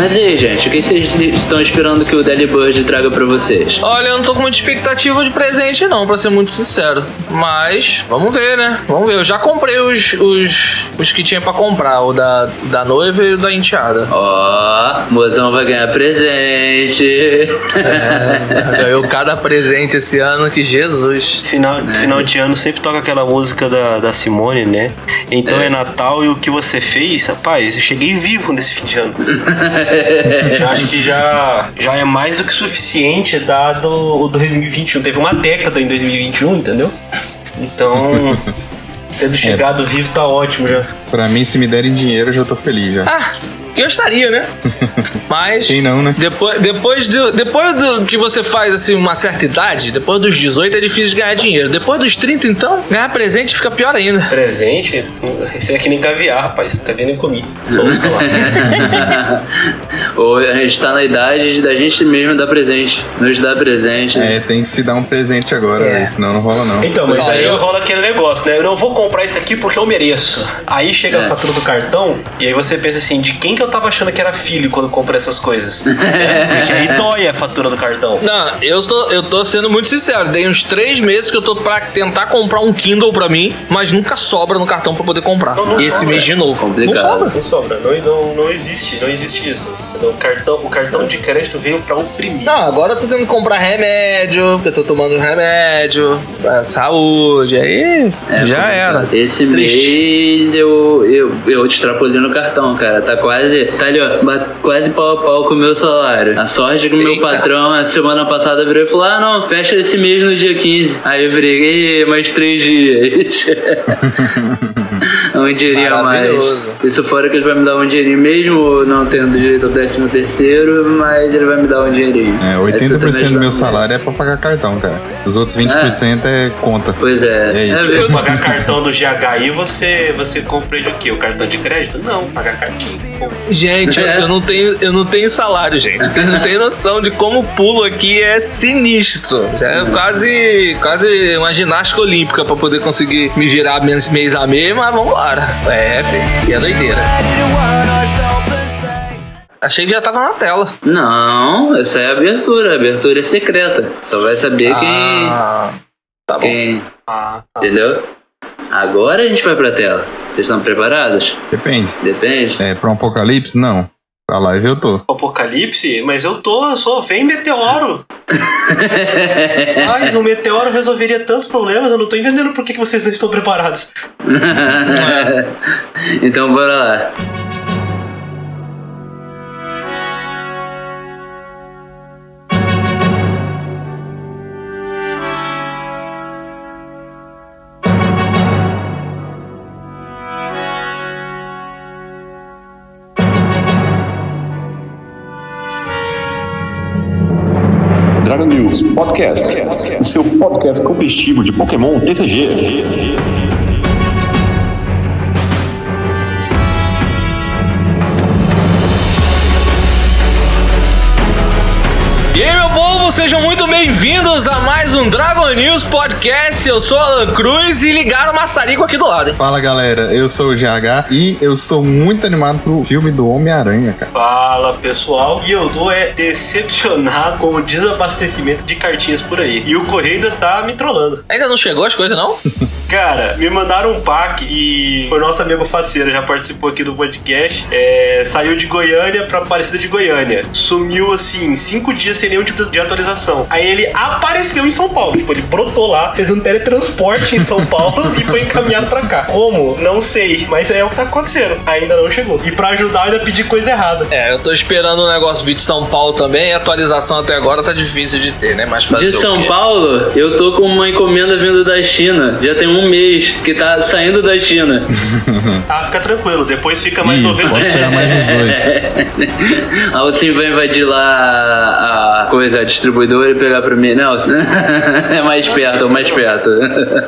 Mas e aí, gente, o que vocês estão esperando que o Delibird traga pra vocês? Olha, eu não tô com muita expectativa de presente, não, pra ser muito sincero. Mas, vamos ver, né? Vamos ver. Eu já comprei os, os, os que tinha pra comprar, o da, da noiva e o da enteada. Ó, mozão vai ganhar presente. Ganhou cada presente esse ano que Jesus. Final, final de ano sempre toca aquela música da, da Simone, né? Então é. Natal e o que você fez, rapaz, eu cheguei vivo nesse fim de ano. Já acho que já, já é mais do que suficiente dado o 2021. Teve uma década em 2021, entendeu? Então, tendo chegado vivo tá ótimo já. Pra mim, se me derem dinheiro, eu já tô feliz já. Ah, gostaria, né? Mas. Quem não, né? Depois, depois, do, depois do que você faz assim, uma certa idade, depois dos 18 é difícil de ganhar dinheiro. Depois dos 30, então, ganhar presente fica pior ainda. Presente? Isso é que nem caviar, rapaz. Caviar nem comi. Só os Ou a gente tá na idade da gente mesmo dar presente. Nos dar presente. É, tem que se dar um presente agora, É. né? senão não rola não. Então, mas Ó, aí eu- rola aquele negócio, né? Eu não vou comprar isso aqui porque eu mereço. Aí chega a É. fatura do cartão e aí você pensa assim, de quem que eu tava achando que era filho quando comprei essas coisas? É, Porque aí dói a fatura do cartão. Não, eu tô, eu tô sendo muito sincero. Dei uns três meses que eu tô pra tentar comprar um Kindle pra mim, mas nunca sobra no cartão pra poder comprar. Não, não Esse sobra. mês de novo. Complicado. Não sobra. Não sobra, não, não, não existe, não existe isso. O cartão, o cartão de crédito veio pra oprimir. Não, agora eu tô tendo que comprar remédio, porque eu tô tomando remédio, pra saúde, aí É, já era. Esse Triste. mês eu, eu, eu extrapolei no cartão, cara. Tá quase. Tá ali, ó. Quase pau a pau com o meu salário. A sorte é que o meu patrão, a semana passada, virou e falou: Ah, não, fecha esse mês no dia 15. Aí eu virei, "Ih, mais três dias. um dinheirinho a mais. Isso fora que ele vai me dar um dinheirinho, mesmo não tendo direito ao décimo terceiro, mas ele vai me dar um dinheirinho. É, Essa 80% também do meu salário é pra pagar cartão, cara. Os outros 20% é, conta. Pois é. É isso. mesmo. Pagar cartão do GHI, você, você compra de o quê? O cartão de crédito? Não, pagar cartinha. Pô, Gente, eu- É. eu, não tenho, eu não tenho salário, gente. Vocês não têm noção de como o pulo aqui é sinistro. Já é quase, quase uma ginástica olímpica pra poder conseguir me virar mês mês a mês, mas vambora. É. E é doideira. Achei que já tava na tela. Não, essa é a abertura. A abertura é secreta. Só vai saber Ah, tá bom. quem. quem. Ah, tá. Entendeu? Agora a gente vai pra tela. Vocês estão preparados? Depende. Depende. É, pra um apocalipse, não. Pra live eu tô. Apocalipse? Mas eu tô, eu só vem meteoro. Mas um meteoro resolveria tantos problemas, eu não tô entendendo por que, que vocês não estão preparados. então bora lá. Podcast, o seu podcast competitivo de Pokémon TCG. Povo, sejam muito bem-vindos a mais um Dragon News Podcast. Eu sou Alan Cruz e ligaram o maçarico aqui do lado, hein? Fala galera, eu sou o GH e eu estou muito animado pro filme do Homem-Aranha, cara. Fala pessoal, e eu tô é decepcionado com o desabastecimento de cartinhas por aí. E o correio ainda tá me trollando. Ainda não chegou as coisas, não? Cara, me mandaram um pack e foi nosso amigo Faceiro, já participou aqui do podcast. É, saiu de Goiânia pra Aparecida de Goiânia. Sumiu assim, cinco dias sem nenhum tipo de atualização. Aí ele apareceu em São Paulo. Tipo, ele brotou lá, fez um teletransporte em São Paulo e foi encaminhado pra cá. Como? Não sei, mas é o que tá acontecendo. Ainda não chegou. E pra ajudar, eu ainda pedi coisa errada. É, eu tô esperando um negócio vir de São Paulo também. E a atualização até agora tá difícil de ter, né? Mas fazer De o São quê? Paulo, eu tô com uma encomenda vindo da China. Já tem um mês que tá saindo da China. Ah, fica tranquilo. Depois fica mais Ih, 90 pode dias. mais os dois. A Alcim vai invadir lá a, coisa, a distribuidora e pegar pra mim. Não, é mais perto, é mais perto.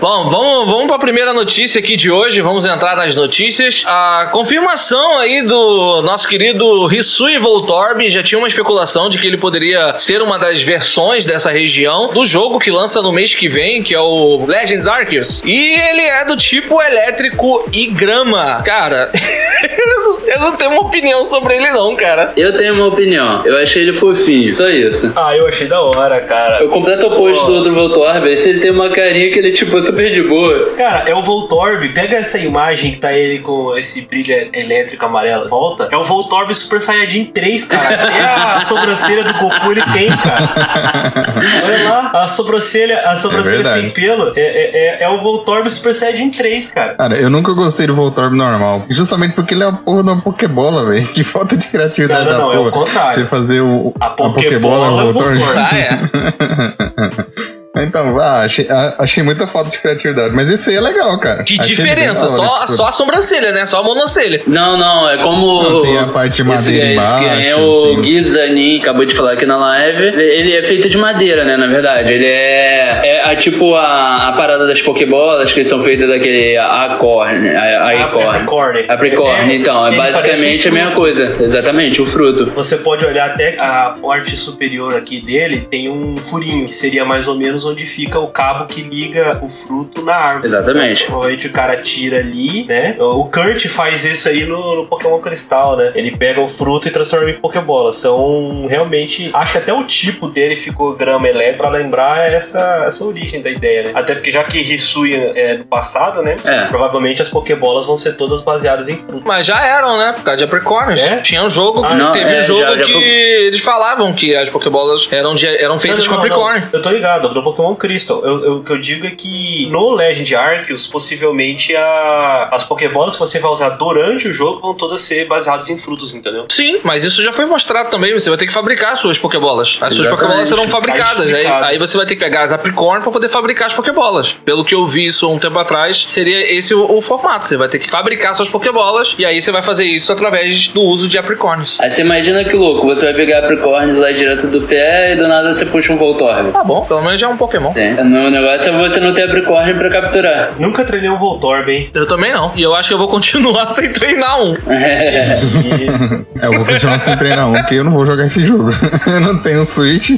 Bom, vamos, vamos pra primeira notícia aqui de hoje. Vamos entrar nas notícias. A confirmação aí do nosso querido Hisui Voltorb. Já tinha uma especulação de que ele poderia ser uma das versões dessa região do jogo que lança no mês que vem, que é o Legends Arceus. E ele é do tipo elétrico e grama. Cara, eu não tenho uma opinião sobre ele não, cara. Eu tenho uma opinião. Eu achei ele fofinho, só isso. Ah, eu achei da hora, cara. O completo oposto do outro Voltorb, esse ele tem uma carinha que ele é tipo super de boa. Cara, é o Voltorb. Pega essa imagem que tá ele com esse brilho elétrico amarelo. Volta. É o Voltorb Super Saiyajin 3, cara. Até a sobrancelha do Goku ele tem, cara. Olha lá, a sobrancelha, a sobrancelha verdade. sem pelo é, é, é, é o Voltorb Super Saiyajin 3, cara. Cara, eu nunca gostei do Voltorb normal. Justamente porque ele é porra uma Pokébola, velho. Que falta de criatividade Não, não, da não, é o porra. contrário. Você fazer o, A Pokébola é o Voltorb. Voltorb. Ah, é. Então, ah, achei, ah, achei muita falta de criatividade. Mas esse aí é legal, cara. Que Achei diferença, só, só a sobrancelha, né? Só a monocelha. Não, não, é como. Não, tem a parte de madeira esse, embaixo, Esse é o tem- Gizanin, acabou de falar aqui na live. Ele é feito de madeira, né? Na verdade. Ele é. É, a, tipo a, a parada das Pokébolas, que são feitas daquele Acorn. A, a Acorn. Apricorn. Apricorn, É, então. É basicamente um a mesma coisa. Exatamente, o fruto. Você pode olhar até a parte superior aqui dele, tem um furinho, que seria mais ou menos onde fica o cabo que liga o fruto na árvore. Exatamente. Normalmente o cara tira ali, né? O Kurt faz isso aí no, no Pokémon Cristal, né? Ele pega o fruto e transforma em Pokébola. São realmente. Acho que até o tipo dele ficou grama elétrica pra lembrar essa, essa origem da ideia, né? Até porque já que Hisui é do passado, né? É. Provavelmente as Pokébolas vão ser todas baseadas em fruto. Mas já eram, né? Por causa de Apricorns. É? Tinha um jogo, Ah, não, teve é, um jogo já- já que foi- eles falavam que as Pokébolas eram, de- eram feitas Não, com não, não, Apricorn. Eu tô ligado, do Pokémon Crystal. Eu, eu- o que eu digo é que no Legend Arceus, possivelmente a- as Pokébolas que você vai usar durante o jogo vão todas ser baseadas em frutos, entendeu? Sim, mas isso já foi mostrado também. Você vai ter que fabricar as suas Pokébolas. As suas Exatamente. Pokébolas serão Tá fabricadas. Aí, aí você vai ter que pegar as Apricorn pra poder fabricar as Pokébolas. Pelo que eu vi isso um tempo atrás, seria esse o, o formato. Você vai ter que fabricar suas Pokébolas e aí você vai fazer isso através do uso de Apricorns. Aí você imagina que louco, você vai pegar Apricorns lá direto do pé e do nada você puxa um Voltorb. Tá bom, pelo menos já é um Pokémon. Tem. O negócio é você não ter Apricorn pra capturar. Nunca treinei um Voltorb, hein? Eu também não. E eu acho que eu vou continuar sem treinar um. Isso. É, eu vou continuar sem treinar um, porque eu não vou jogar esse jogo. eu não tenho Switch,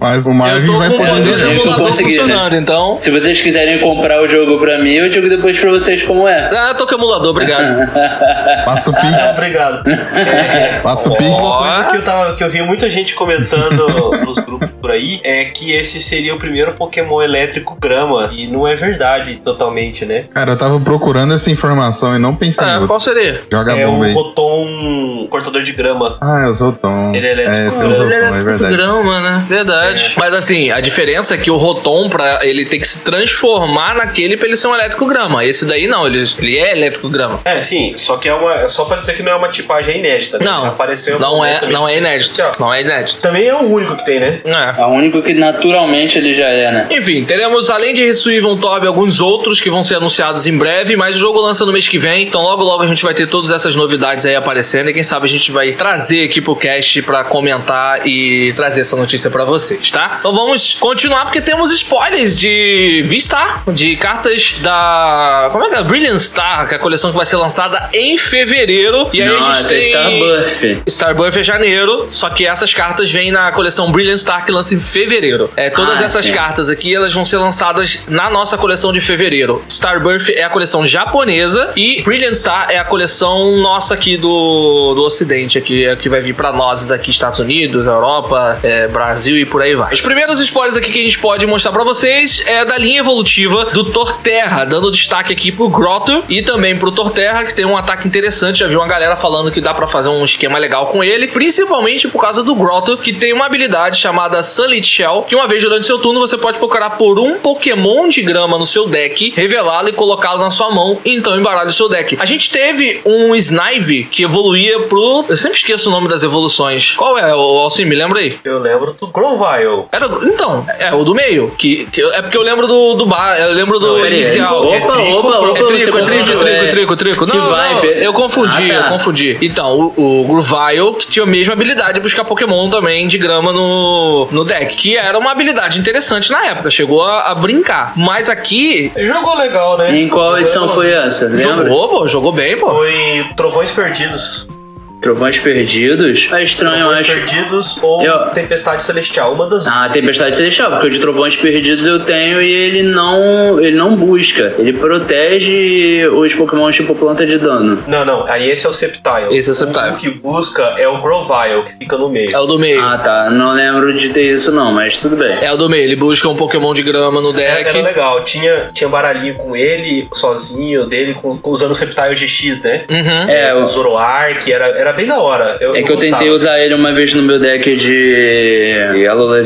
mas o Marvin tô vai com o poder eu jogar. emulador consegui, né? funcionando, então. Se vocês quiserem comprar o jogo pra mim, eu digo depois pra vocês como é. Ah, eu tô com o emulador, obrigado. Passa o Ah, Pix, obrigado. É, passa o Pix. Uma coisa que eu, tava, que eu vi muita gente comentando nos grupos por aí é que esse seria o primeiro Pokémon elétrico grama. E não é verdade totalmente, né? Cara, eu tava procurando essa informação e não pensei em Ah, qual seria? Joga é bomba o aí. Rotom cortador de grama. Ah, sou o Tom. Ele é elétrico, É, tem né? o Zoltão, Ele é é tipo verdade. grama, né? Verdade. Mas assim, a diferença é que o Rotom, pra ele ter que se transformar naquele pra ele ser um elétrico grama. Esse daí não, ele, ele é elétrico grama. É, sim, só que é uma. Só pra dizer que não é uma tipagem inédita. né? Não, Apareceu não é, não é inédito. Não é inédito. Também é o único que tem, né? É. A único que naturalmente ele já é, né? Enfim, teremos além de e Von Tob alguns outros que vão ser anunciados em breve, mas o jogo lança no mês que vem, então logo logo a gente vai ter todas essas novidades aí aparecendo e quem sabe a gente vai trazer aqui pro cast pra comentar e trazer essa notícia pra vocês, tá? Então vamos continuar porque temos spoilers de V-Star, de cartas da como é que é? Brilliant Star, que é a coleção que vai ser lançada em fevereiro. E aí a Nossa, gente tem Starbuff. Starbuff é janeiro, só que essas cartas vêm na coleção Brilliant Star que lança em fevereiro. É, todas Ah, essas sim. cartas aqui, elas vão ser lançadas na nossa coleção de fevereiro. Starbuff é a coleção japonesa e Brilliant Star é a coleção nossa aqui do, do ocidente, aqui, é que vai vir pra nós aqui, Estados Unidos, Europa, é, Brasil e por aí vai. Os primeiros spoilers aqui que a gente pode mostrar pra vocês é da linha evolutiva do Torterra, dando destaque aqui pro Grotto e também pro Torterra, que tem um ataque interessante. Já vi uma galera falando que dá pra fazer um esquema legal com ele, principalmente por causa do Grotto, que tem uma habilidade chamada Sunlit Shell, que uma vez durante seu turno você pode procurar por um Pokémon de grama no seu deck, revelá-lo e colocá-lo na sua mão, e então embaralha o seu deck. A gente teve um Snive que evoluía pro. Eu sempre esqueço o nome das evoluções. Qual é, o Alcim? Me lembra aí? Eu lembro do Grovile. Era, então, é o do meio. Que, que- é porque eu lembro do, do bar, eu lembro do Não, é inicial. trico, É Opa, trico, opa, opa, é trico, confundiu, trico, trico, é. trico, trico. Se Não, não, pe- eu confundi, Ah, tá. eu confundi. Então, o, o Grovile, que tinha a mesma habilidade de buscar Pokémon também de grama no, no deck, que era uma habilidade interessante na época, chegou a, a brincar. Mas aqui, Jogou legal, né? Em qual edição foi essa? Lembra? jogou, pô, jogou bem, pô. Foi Trovões Perdidos. Trovões Perdidos? É estranho, eu Trovões acho. Perdidos ou Eu- Tempestade Celestial. Uma das Ah, duas. Tempestade Celestial, porque o de Trovões Perdidos eu tenho e ele não, ele não busca. Ele protege os Pokémon tipo planta de dano. Não, não. Aí esse é o Sceptile. Esse é o Sceptile. O que busca é o Grovile, que fica no meio. É o do meio. Ah, tá. Não lembro de ter isso não, mas tudo bem. É o do meio, ele busca um Pokémon de grama no deck. era legal. Tinha, tinha baralhinho com ele, sozinho, dele, com, usando o Sceptile GX, né? Uhum. É, O o- Zoroark, era, era bem da hora. Eu, é que eu tentei usar ele uma vez no meu deck de Alolan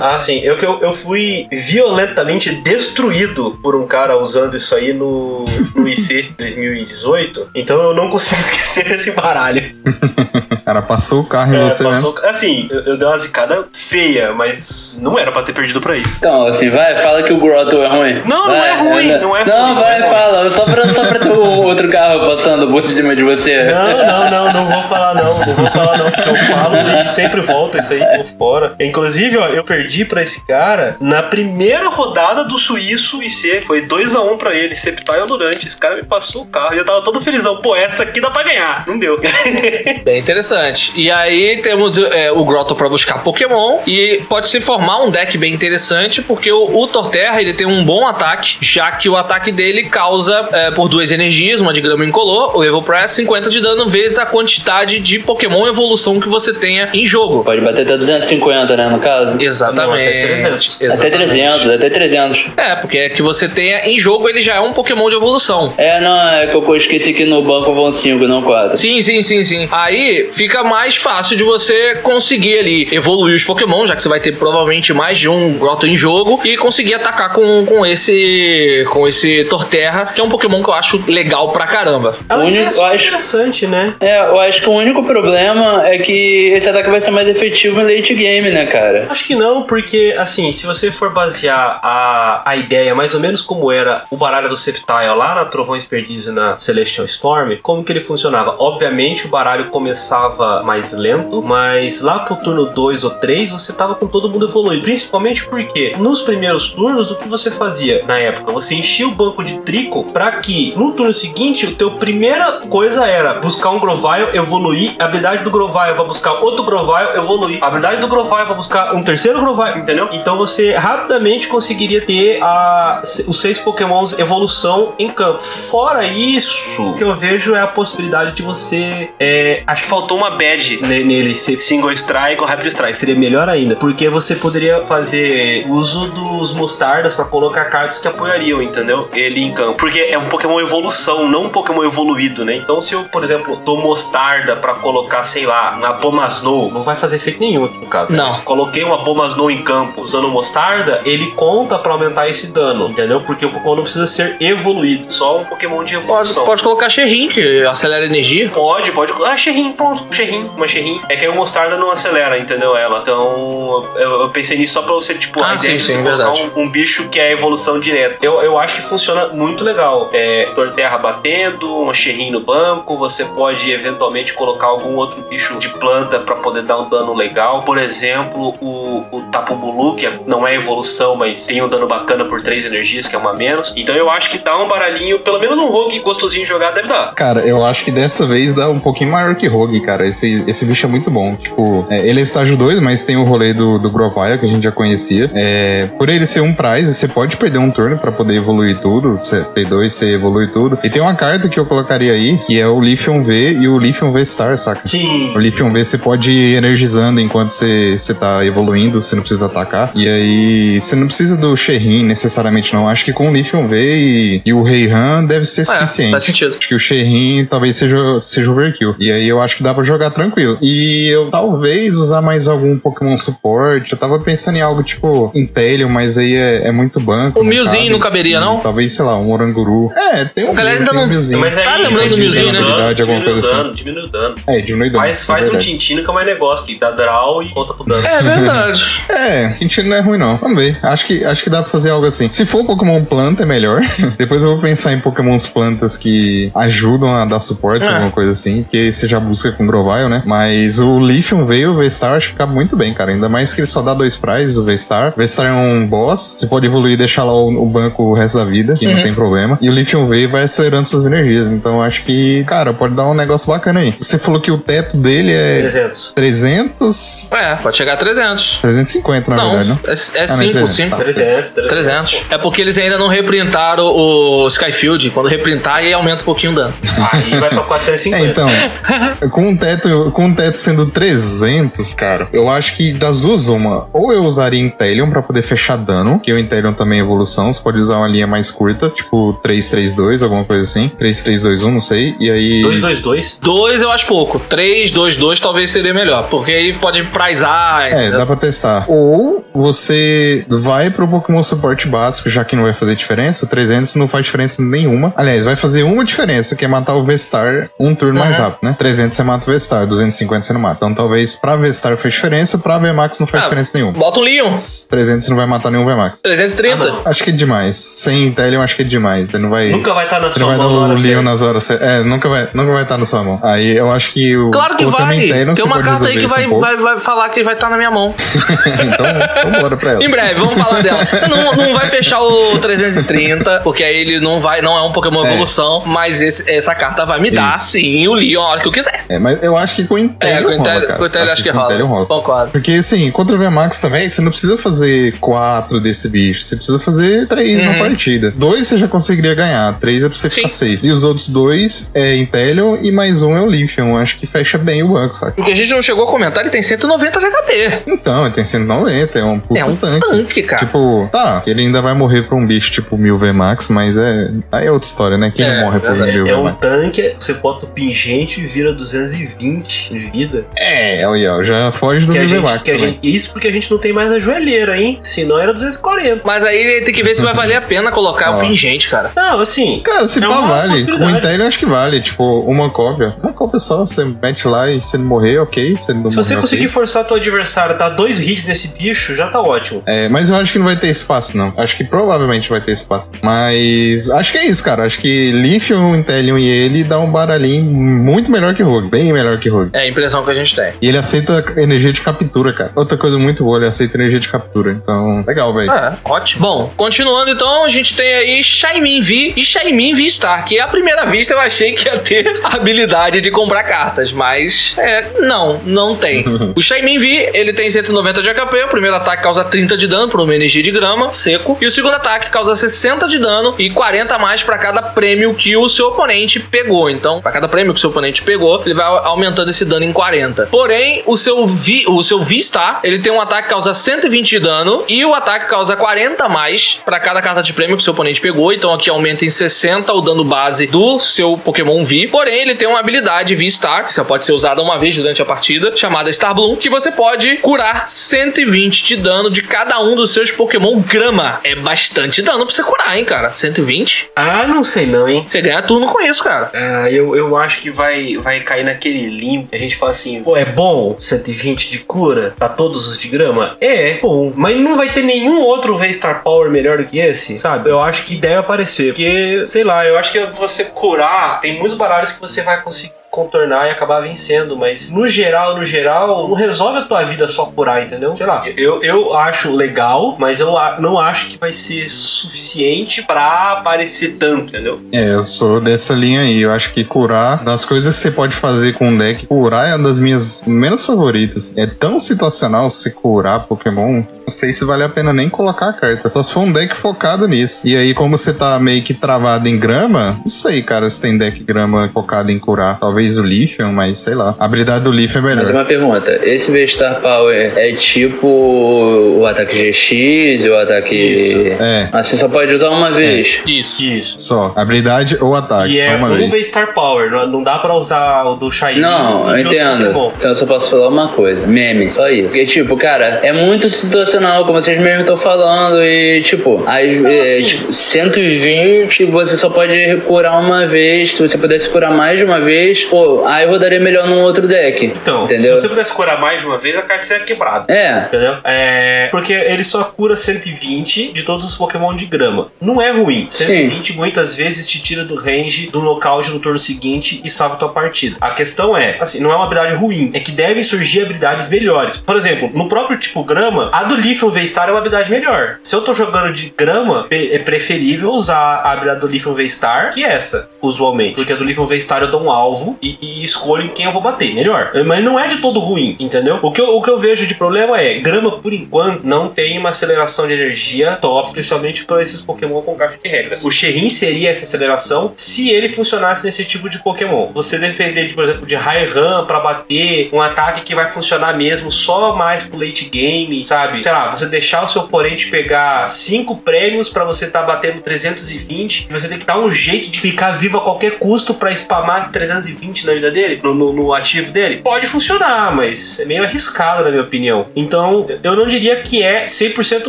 Ah, sim. Eu, eu, eu fui violentamente destruído por um cara usando isso aí no, no IC 2018. Então eu não consigo esquecer desse baralho. O cara passou o carro em É, você mesmo. passou- assim, eu, eu dei uma zicada feia, mas não era pra ter perdido pra isso. Então, assim, vai, fala que o Grotto é ruim. Não, não Vai, é ruim, não é Não, ruim, vai, não é fala. Só pra, só pra ter um outro carro passando por cima de você. Não, não, não, não vou falar não, não vou falar não, porque eu falo e sempre volta isso aí, tô fora. Inclusive, ó, eu perdi pra esse cara na primeira rodada do Suíço IC, foi 2x1 pra ele, Septile durante, esse cara me passou o carro e eu tava todo felizão, pô, essa aqui dá pra ganhar, não deu. Bem interessante. E aí temos é, o Grotto pra buscar Pokémon e pode se formar um deck bem interessante porque o, o Torterra ele tem um bom ataque, já que o ataque dele causa é, por duas energias, uma de grama incolor, o Evo Press, 50 de dano vezes a quantidade de Pokémon evolução que você tenha em jogo. Pode bater até 250, né, no caso? Exatamente. Não, até 300. Até Exatamente. 300, até 300. É, porque é que você tenha em jogo ele já é um Pokémon de evolução. É, não, é que eu esqueci que no banco vão 5, não 4. Sim, sim, sim, sim. Aí fica mais fácil de você conseguir ali evoluir os Pokémon, já que você vai ter provavelmente mais de um Grotto em jogo e conseguir atacar com, com esse com esse Torterra, que é um Pokémon que eu acho legal pra caramba. Ela O único- é eu acho- interessante, né? É, eu acho que o único problema é que esse ataque vai ser mais efetivo em late game, né, cara? Acho que não, porque, assim, se você for basear a, a ideia mais ou menos como era o baralho do Sceptile lá na Trovões Perdidos e na Celestial Storm, como que ele funcionava? Obviamente o baralho começava mais lento, mas lá pro turno 2 ou 3 você tava com todo mundo evoluído. Principalmente porque nos primeiros turnos, o que você fazia na época? Você enchia o banco de trico para que no turno seguinte, o teu primeira coisa era buscar um Grovile, evoluir, a habilidade do Grovile para buscar outro Grovile, evoluir, a habilidade do Grovile para buscar um terceiro Grovile, entendeu? Então você rapidamente conseguiria ter a, os seis Pokémons evolução em campo. Fora isso, o que eu vejo é a possibilidade de você. é, acho que faltou uma badge ne- nele, single strike ou rapid strike, seria melhor ainda, porque você poderia fazer uso dos mostardas para colocar cartas que apoiariam, entendeu? Ele em campo. Porque é um Pokémon evolução, não um Pokémon evoluído, né? Então se eu, por exemplo, dou mostarda para colocar, sei lá, na Bomasnow, não vai fazer efeito nenhum aqui no caso. né? Não. Se coloquei uma Bomasnow em campo usando mostarda, ele conta para aumentar esse dano, entendeu? Porque o Pokémon não precisa ser evoluído, só um Pokémon de Pode, evolução. pode colocar Xerrin, que acelera a energia. Pode, pode. Ah, Xerrin, pronto. Xerrin, uma Xerrin. É que aí o Mostarda não acelera, entendeu? Ela. Então, eu, eu pensei nisso só pra você, tipo, Ah, a ideia sim, de sim, colocar um, um bicho que é evolução direta. Eu, eu acho que funciona muito legal. É, Torterra batendo, uma Xerrin no banco, você pode eventualmente colocar algum outro bicho de planta pra poder dar um dano legal. Por exemplo, o, o Tapu Bulu, que é- não é evolução, mas tem um dano bacana por três energias, que é uma menos. Então eu acho que dá um baralhinho, pelo menos um rogue gostosinho de jogar deve dar. Cara, eu acho que dessa vez dá um pouquinho maior que Rogue, cara. Esse, esse bicho é muito bom. Tipo, é, ele é estágio 2, mas tem o rolê do, do Grovile, que a gente já conhecia. É, por ele ser um prize, você pode perder um turno pra poder evoluir tudo. Você tem dois, você evolui tudo. E tem uma carta que eu colocaria aí, que é o Lithium V e o Lithium V Star, saca? Sim. O Lithium V você pode ir energizando enquanto você, você tá evoluindo, você não precisa atacar. E aí, você não precisa do Sherrin necessariamente, não. Acho que com o Lithium V e, e o Reihan deve ser É, suficiente. faz sentido. Acho que o Sherrin talvez seja, seja overkill. E aí eu acho que dá pra jogar tranquilo. E eu talvez usar mais algum Pokémon suporte. Eu tava pensando em algo tipo Intelion, mas aí é, é muito banco. O Milzinho não caberia, não? Talvez, sei lá, um Oranguru. É, tem um, A galera ainda tem não- Milzinho. Mas aí, Tá lembrando do Milzinho, né? o dano, Habilidade, alguma coisa o assim. dano, diminui o dano. É, diminui dano. Faz, é faz um verdade. Tintino que é mais negócio, que dá draw e conta pro dano. É verdade. É, Quintino não é ruim, não. Vamos ver. Acho que, acho que dá pra fazer algo assim. Se for Pokémon planta, é melhor. Depois eu vou pensar em Pokémons plantas que ajudam a dar suporte, É. alguma coisa assim. Que você já busca com Grovyle, né? Mas o Lithium veio, o V-Star, acho que fica muito bem, cara. Ainda mais que ele só dá dois prizes, o V-Star. O V-Star é um boss. Você pode evoluir e deixar lá o, o banco o resto da vida, que Uhum. não tem problema. E o Lithium veio e vai acelerando suas energias. Então acho que, cara, pode dar um negócio bacana aí. Você falou que o teto dele é 300. 300. É, pode chegar a 300. 350, na não, verdade, não? é, é Ah, não, 5, 300, 5. tá. 300, 300. 300. É porque eles ainda não reprintaram o Skyfield. Quando reprintar, aí aumenta um pouquinho o dano. Aí vai pra É, 450. então, com um teto, com um teto sendo 300, cara, eu acho que das duas uma, ou eu usaria Intelion pra poder fechar dano, que o Intelion também é evolução, você pode usar uma linha mais curta, tipo 332, alguma coisa assim, 3321, não sei, e aí 222. 2 eu acho pouco. 3, 2, 2 talvez seria melhor. Porque aí pode prizar. É, entendeu? dá pra testar. Ou você vai pro Pokémon suporte básico, já que não vai fazer diferença. 300 não faz diferença nenhuma. Aliás, vai fazer uma diferença, que é matar o Vestar um turno mais Uhum. rápido, né? 300 você mata o Vestar, 250 você não mata. Então talvez pra Vestar faz diferença, pra VMAX não faz Ah, diferença nenhuma. Bota um Leon. 300 você não vai matar nenhum VMAX. 330. Ah, não. Acho que é demais. Sem Intelion, acho que é demais. Você não vai. Nunca vai estar na Você não sua vai dar mão o hora Leon nas horas certas. É, nunca vai, nunca vai estar na sua mão. Aí eu acho que o. Claro que vai. Tem uma carta aí que vai, um vai, vai falar que vai estar na minha mão. então, então bora pra ela. Em breve, vamos falar dela. Não, não vai fechar o 330, porque aí ele não vai, não é um Pokémon É. evolução, mas esse- essa carta vai me dar Isso. sim o Leon a hora que eu quiser. É, mas eu acho que com o Intelion É, com o rola, Intel, cara. com o Intel acho que o rola. Rola. Concordo. Porque, assim, contra o VMAX também, você não precisa fazer quatro desse bicho. Você precisa fazer três na Uhum. partida. Dois você já conseguiria ganhar. Três é pra você Sim. ficar safe. E os outros dois é Intelion e mais um é o Lithium. Acho que fecha bem o banco, sabe? O que a gente não chegou a comentar, ele tem 190 de HP. Então, ele tem 190, é um puta É um tanque. tanque, cara. Tipo, tá, ele ainda vai morrer pra um bicho tipo 1000 VMAX, mas é. Aí é outra história, né? Quem É, não morre por verdade. 1000 É um VMAX? tanque, você bota o pingente e vira 220 de vida. É, olha, ó, já foge do Que a 1000 gente, VMAX que a também. gente, isso porque a gente não tem mais a joelheira, hein? Senão era 240. Mas aí tem que ver se vai valer a pena colocar o pingente, cara. Não, assim. Cara, se É pá, vale. O. Intelion acho que vale. Tipo, uma cópia. Uma cópia só. Você mete lá e se ele morrer, ok. Se ele não Se morrer, você conseguir forçar teu adversário a dar dois hits nesse bicho, já tá ótimo. É, mas eu acho que não vai ter espaço, não. Acho que provavelmente vai ter espaço. Mas acho que é isso, cara. Acho que Lithium, Intelion e ele dá um baralhinho muito melhor que Rogue. Bem melhor que Rogue. É a impressão que a gente tem. E ele aceita energia de captura, cara. Outra coisa muito boa, ele aceita energia de captura. Então, legal, velho. É, ótimo. Bom, continuando então, a gente tem aí Shaimin V e Shaimin V Star, que à primeira vista eu achei que ia ter a habilidade de comprar cartas, mas é, não, não tem. o Shaimin V, ele tem 190 de HP, o primeiro ataque causa 30 de dano por uma energia de grama, seco, e o segundo ataque causa 60 de dano e 40 a mais para cada prêmio que o seu oponente pegou. Então, para cada prêmio que o seu oponente pegou, ele vai aumentando esse dano em 40. Porém, o seu V, o seu V-Star, ele tem um ataque que causa 120 de dano e o ataque causa 40 a mais para cada carta de prêmio que o seu oponente pegou. Então aqui aumenta em 60 o dano base do seu Pokémon V. Porém, ele tem uma habilidade V-Star, que só pode ser usada uma vez durante a partida, chamada Star Bloom, que você pode curar 120 de dano de cada um dos seus Pokémon grama. É bastante dano pra você curar, hein, cara? 120? Ah, não sei não, hein? Você ganha turno com isso, cara. Ah, eu, eu acho que vai, vai cair naquele limbo. A gente fala assim, pô, é bom 120 de cura pra todos os de grama? É, bom, mas não vai ter nenhum outro V-Star Power melhor do que esse, sabe? Eu acho que deve aparecer. Porque, sei lá, eu acho que você curar, tem muitos baralhos que você vai conseguir contornar e acabar vencendo, mas no geral, no geral, não resolve a tua vida só curar, entendeu? Sei lá. Eu, eu acho legal, mas eu a- não acho que vai ser suficiente pra aparecer tanto, entendeu? É, eu sou dessa linha aí. Eu acho que curar, das coisas que você pode fazer com o deck, curar é uma das minhas menos favoritas. É tão situacional se curar Pokémon. Não sei se vale a pena nem colocar a carta. Só se for um deck focado nisso. E aí, como você tá meio que travado em grama, não sei, cara, se tem deck grama focado em curar. Talvez talvez o Lithium, mas sei lá. A habilidade do Lithium é melhor. Mas uma pergunta, esse V-Star Power é tipo o ataque GX, o ataque... Isso. É, você só pode usar uma vez. Isso. Isso. só. Habilidade ou ataque, E só é uma um vez. V-Star Power, não, não dá pra usar o do Shiny Não, eu entendo. Então eu só posso falar uma coisa. Meme, só isso. Porque, tipo, cara, é muito situacional, como vocês mesmos estão falando. E, tipo, às vezes, assim- tipo, 120 você só pode curar uma vez. Se você pudesse curar mais de uma vez, pô, aí eu rodaria melhor num outro deck. Então, entendeu? se você pudesse curar mais de uma vez, a carta seria quebrada. É, Entendeu? É. Porque ele só cura 120 de todos os Pokémon de grama. Não é ruim. 120 muitas vezes te tira do range do nocaute no turno seguinte e salva tua partida. A questão é, assim, não é uma habilidade ruim. É que devem surgir habilidades melhores. Por exemplo, no próprio tipo grama, a do Leafeon V-Star é uma habilidade melhor. Se eu tô jogando de grama, é preferível usar a habilidade do Leafeon V-Star que essa, usualmente. Porque a do Leafeon V-Star eu dou um alvo e, e escolho em quem eu vou bater melhor. Mas não é de todo ruim, entendeu? O que eu, o que eu vejo de problema é, grama por enquanto não tem uma aceleração de energia top, especialmente para esses Pokémon com caixa de regras. O Sherrin seria essa aceleração se ele funcionasse nesse tipo de Pokémon. Você defender de, por exemplo, de Raihan para bater um ataque que vai funcionar mesmo só mais pro late game, sabe? Sei lá, você deixar o seu oponente pegar 5 prêmios para você tá batendo 320 e você tem que dar um jeito de ficar vivo a qualquer custo para spamar 320 20 na vida dele, no, no, no ativo dele, pode funcionar, mas é meio arriscado, na minha opinião. Então, eu não diria que é 100%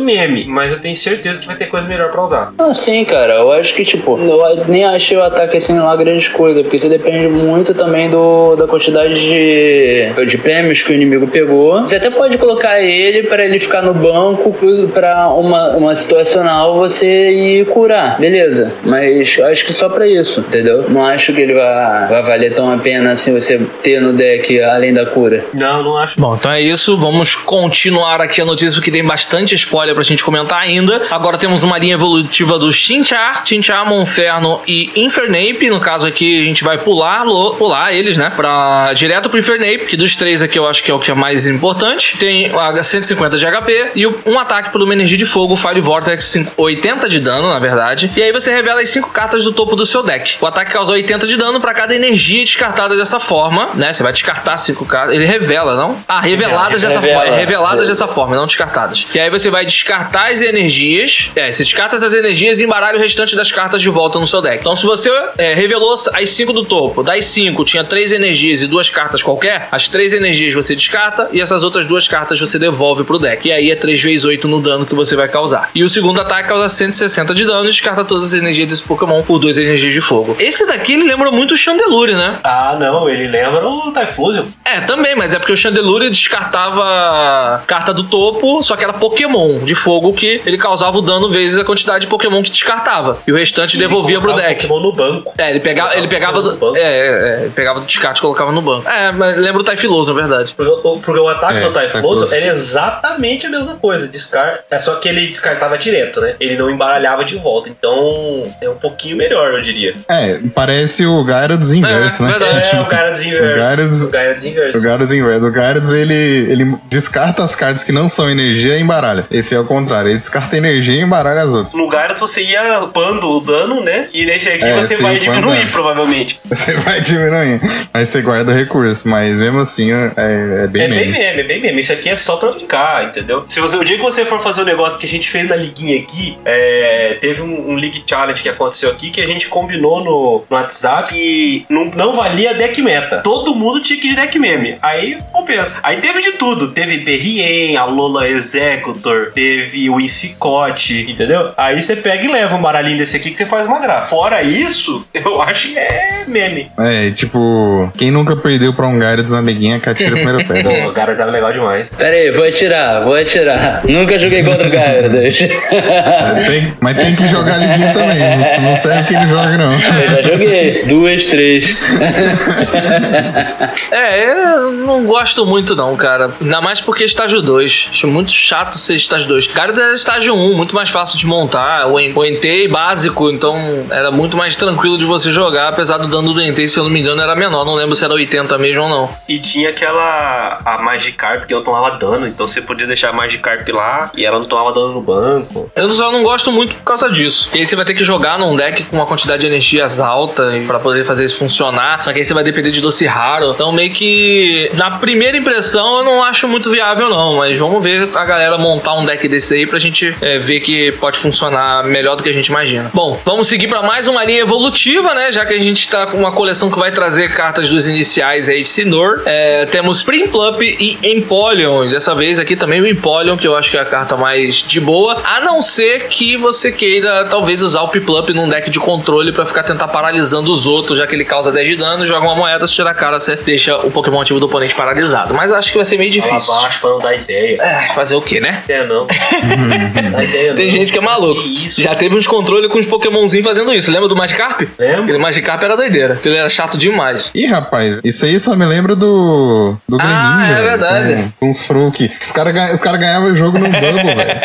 meme, mas eu tenho certeza que vai ter coisa melhor pra usar. Ah, sim, cara. Eu acho que, tipo, eu nem achei o ataque assim lá grande coisa porque isso depende muito também do, da quantidade de, de prêmios que o inimigo pegou. Você até pode colocar ele para ele ficar no banco para uma, uma situacional você ir curar, beleza. Mas acho que só para isso, entendeu? Não acho que ele vai valer tão a pena assim você ter no deck além da cura. Não, não acho. Bom, então é isso. Vamos continuar aqui a notícia porque tem bastante spoiler pra gente comentar ainda. Agora temos uma linha evolutiva do Chinchar, Chinchar, Monferno e Infernape. No caso aqui a gente vai pular, pular eles, né? Pra, direto pro Infernape, que dos três aqui eu acho que é o que é mais importante. Tem a 150 de HP e um ataque por uma energia de fogo, Fire Vortex, cinco- 80 de dano, na verdade. E aí você revela as 5 cartas do topo do seu deck. O ataque causa 80 de dano pra cada energia descartada dessa forma, né? Você vai descartar 5 cartas. Ele revela, não? Ah, reveladas dessa Revela. forma. Reveladas dessa forma, não descartadas. E aí você vai descartar as energias. É, você descarta essas energias e embaralha o restante das cartas de volta no seu deck. Então, se você é, revelou as 5 do topo, das 5 tinha 3 energias e duas cartas qualquer, as 3 energias você descarta e essas outras duas cartas você devolve pro deck. E aí é 3 vezes 8 no dano que você vai causar. E o segundo ataque causa 160 de dano e descarta todas as energias desse Pokémon por 2 energias de fogo. Esse daqui ele lembra muito o Chandelure, né? Ah, não, ele lembra o Typhlosion. É, também, mas é porque o Chandelure descartava carta do topo, só que era Pokémon de fogo que ele causava o dano vezes a quantidade de Pokémon que descartava. E o restante devolvia pro Colocava deck. Pokémon no banco. É, ele pegava, ele pegava do. Colocava no banco. É, é, é, ele pegava do descarte e colocava no banco. É, mas lembra o Typhlosion, na verdade. Porque, o- porque o ataque É, do Typhlosion era exatamente a mesma coisa. Descar... É só que ele descartava direto, né? Ele não embaralhava de volta. Então é um pouquinho melhor, eu diria. É, parece o Gyarados inverso, É, né? Verdade. É, Tipo, o Gyarados inverso. o Gyarados- inverso. O Gyarados inverso. O Gyarados, ele, ele descarta as cartas que não são energia e embaralha. Esse é o contrário. Ele descarta energia e embaralha as outras. No Gyarados você ia upando o dano, né? E nesse aqui É, você vai diminuir, provavelmente. Você vai diminuindo. Mas você guarda recurso. Mas mesmo assim, é, é bem É bem meme. meme, é bem meme. Isso aqui é só pra brincar, entendeu? Se você, o dia que você for fazer o negócio que a gente fez na liguinha aqui, é, teve um, um League Challenge que aconteceu aqui que a gente combinou no, no WhatsApp e não, não valia deck meta. Todo mundo tinha que ir de deck meme. Aí compensa. Aí teve de tudo. Teve Perrien, a Lola Executor, teve o Incicote, entendeu? Aí você pega e leva um baralhinho desse aqui que você faz uma graça. Fora isso, eu acho que é meme. É, tipo, quem nunca perdeu pra um Gyarados na liguinha, que atira a primeira pedra. Pô, o Garas era legal demais. Pera aí, vou atirar, vou atirar. Nunca joguei contra o Gyarados. É, mas tem que jogar liguinha também. Não, não serve que ele jogue, não. Eu já joguei. Duas, três. É, eu não gosto muito não, cara. Ainda mais porque é estágio 2. Acho muito chato ser estágio 2. Cara, é estágio 1, muito mais fácil de montar. O En- o Entei básico, então era muito mais tranquilo de você jogar, apesar do dano do Entei, se eu não me engano, era menor. Não lembro se era 80 mesmo ou não. E tinha aquela. A Magikarp que não tomava dano, então você podia deixar a Magikarp lá e ela não tomava dano no banco. Eu só não gosto muito por causa disso. E aí você vai ter que jogar num deck com uma quantidade de energias alta pra poder fazer isso funcionar. Só que aí você vai depender de doce raro. Então meio que na primeira impressão eu não acho muito viável não, mas vamos ver a galera montar um deck desse aí pra gente é, ver que pode funcionar melhor do que a gente imagina. Bom, vamos seguir pra mais uma linha evolutiva, né? Já que a gente tá com uma coleção que vai trazer cartas dos iniciais aí de Sinor. É, temos Primplup e Empoleon. Dessa vez aqui também o Empoleon, que eu acho que é a carta mais de boa. A não ser que você queira talvez usar o Piplup num deck de controle pra ficar tentar paralisando os outros, já que ele causa 10 de dano, joga uma moeda, se tirar a cara, você deixa o Pokémon ativo do oponente paralisado. Mas acho que vai ser meio Fala difícil. abaixo pra não dar ideia. É, fazer o quê, né? É, não. Dá ideia, Tem não. gente que é maluco. Isso? Já teve uns controles com os Pokémonzinhos fazendo isso. Lembra do Magikarp? Lembro. Aquele Magikarp era doideira. Porque ele era chato demais. Ih, rapaz, isso aí só me lembra do. do Ah, Greninja, é velho, verdade. Com, com os Fruki. Os caras os cara ganhavam o jogo no Bubble, velho.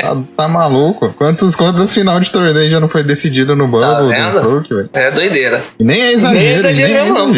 Tá, tá maluco? Quantos, quantas final de torneio já não foi decidido no Bubble Tá vendo? do Fruki, velho? É doideira. E nem é exagero, E exagero nem mesmo, não.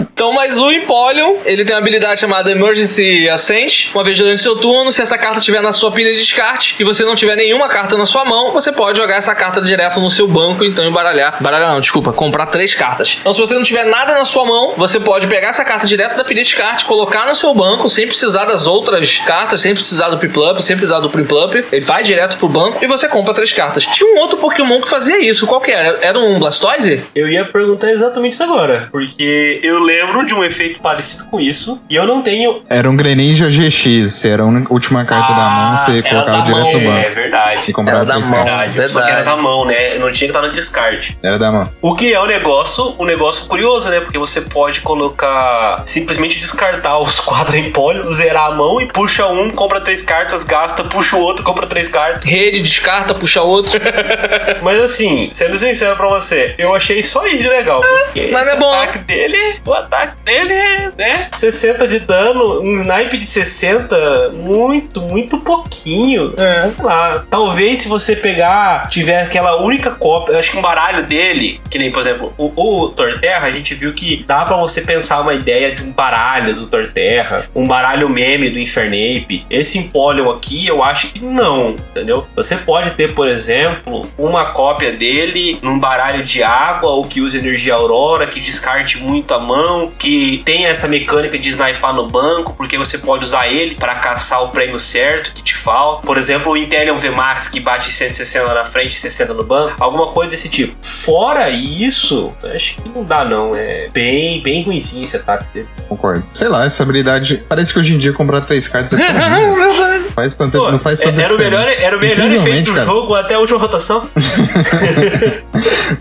Então, mas o Empoleon, ele tem uma habilidade chamada Emergency Ascent. Uma vez durante seu turno, se essa carta estiver na sua pilha de descarte e você não tiver nenhuma carta na sua mão, você pode jogar essa carta direto no seu banco, então embaralhar. Embaralhar não, desculpa, comprar três cartas. Então, se você não tiver nada na sua mão, você pode pegar essa carta direto da pilha de descarte, colocar no seu banco, sem precisar das outras cartas, sem precisar do Piplup, sem precisar do Primplup. Ele vai direto pro banco e você compra três cartas. Tinha um outro Pokémon que fazia isso. Qual que era? Era um Blastoise? Eu ia perguntar exatamente isso agora. Porque eu lembro de um efeito parecido com isso. E eu não tenho. Era um Greninja GX, era a última carta da mão, você Ah, era colocava da direto mão, no banco. É verdade. E comprava Era da três mão. cartas. Verdade. Só que era da mão, né? Não tinha que estar no descarte. Era da mão. O que é um negócio, um negócio curioso, né? Porque você pode colocar, simplesmente descartar os quatro em polio, zerar a mão e puxa um, compra três cartas, gasta, puxa o outro, compra três cartas. Rede, descarta, puxa outro. Mas assim, sendo sincero pra você, eu achei só isso de legal. Porque mas é bom. ataque dele, o ataque dele é, né? 60 de dano, um snipe de 60, muito, muito pouquinho. É. Sei lá. Talvez se você pegar, tiver aquela única cópia, eu acho que um baralho dele, que nem, por exemplo, o, o Torterra, a gente viu que dá pra você pensar uma ideia de um baralho do Torterra, um baralho meme do Infernape. Esse Empoleon aqui, eu acho que não, entendeu? Você pode ter, por exemplo, uma cópia dele num baralho de água ou que use energia aurora, que descarte muito a mão, que tem essa mecânica de sniper no banco, porque você pode usar ele para caçar o prêmio certo que te falta. Por exemplo, o Intelion VMAX que bate 160 na frente e 60 no banco, alguma coisa desse tipo. Fora isso, acho que não dá não, é bem, bem ruimzinho esse ataque dele. Concordo. Sei lá, essa habilidade. Parece que hoje em dia comprar três cartas é tão né? faz tanto, Pô, não faz é- tanta era o melhor, era o melhor efeito do cara. jogo até a última rotação.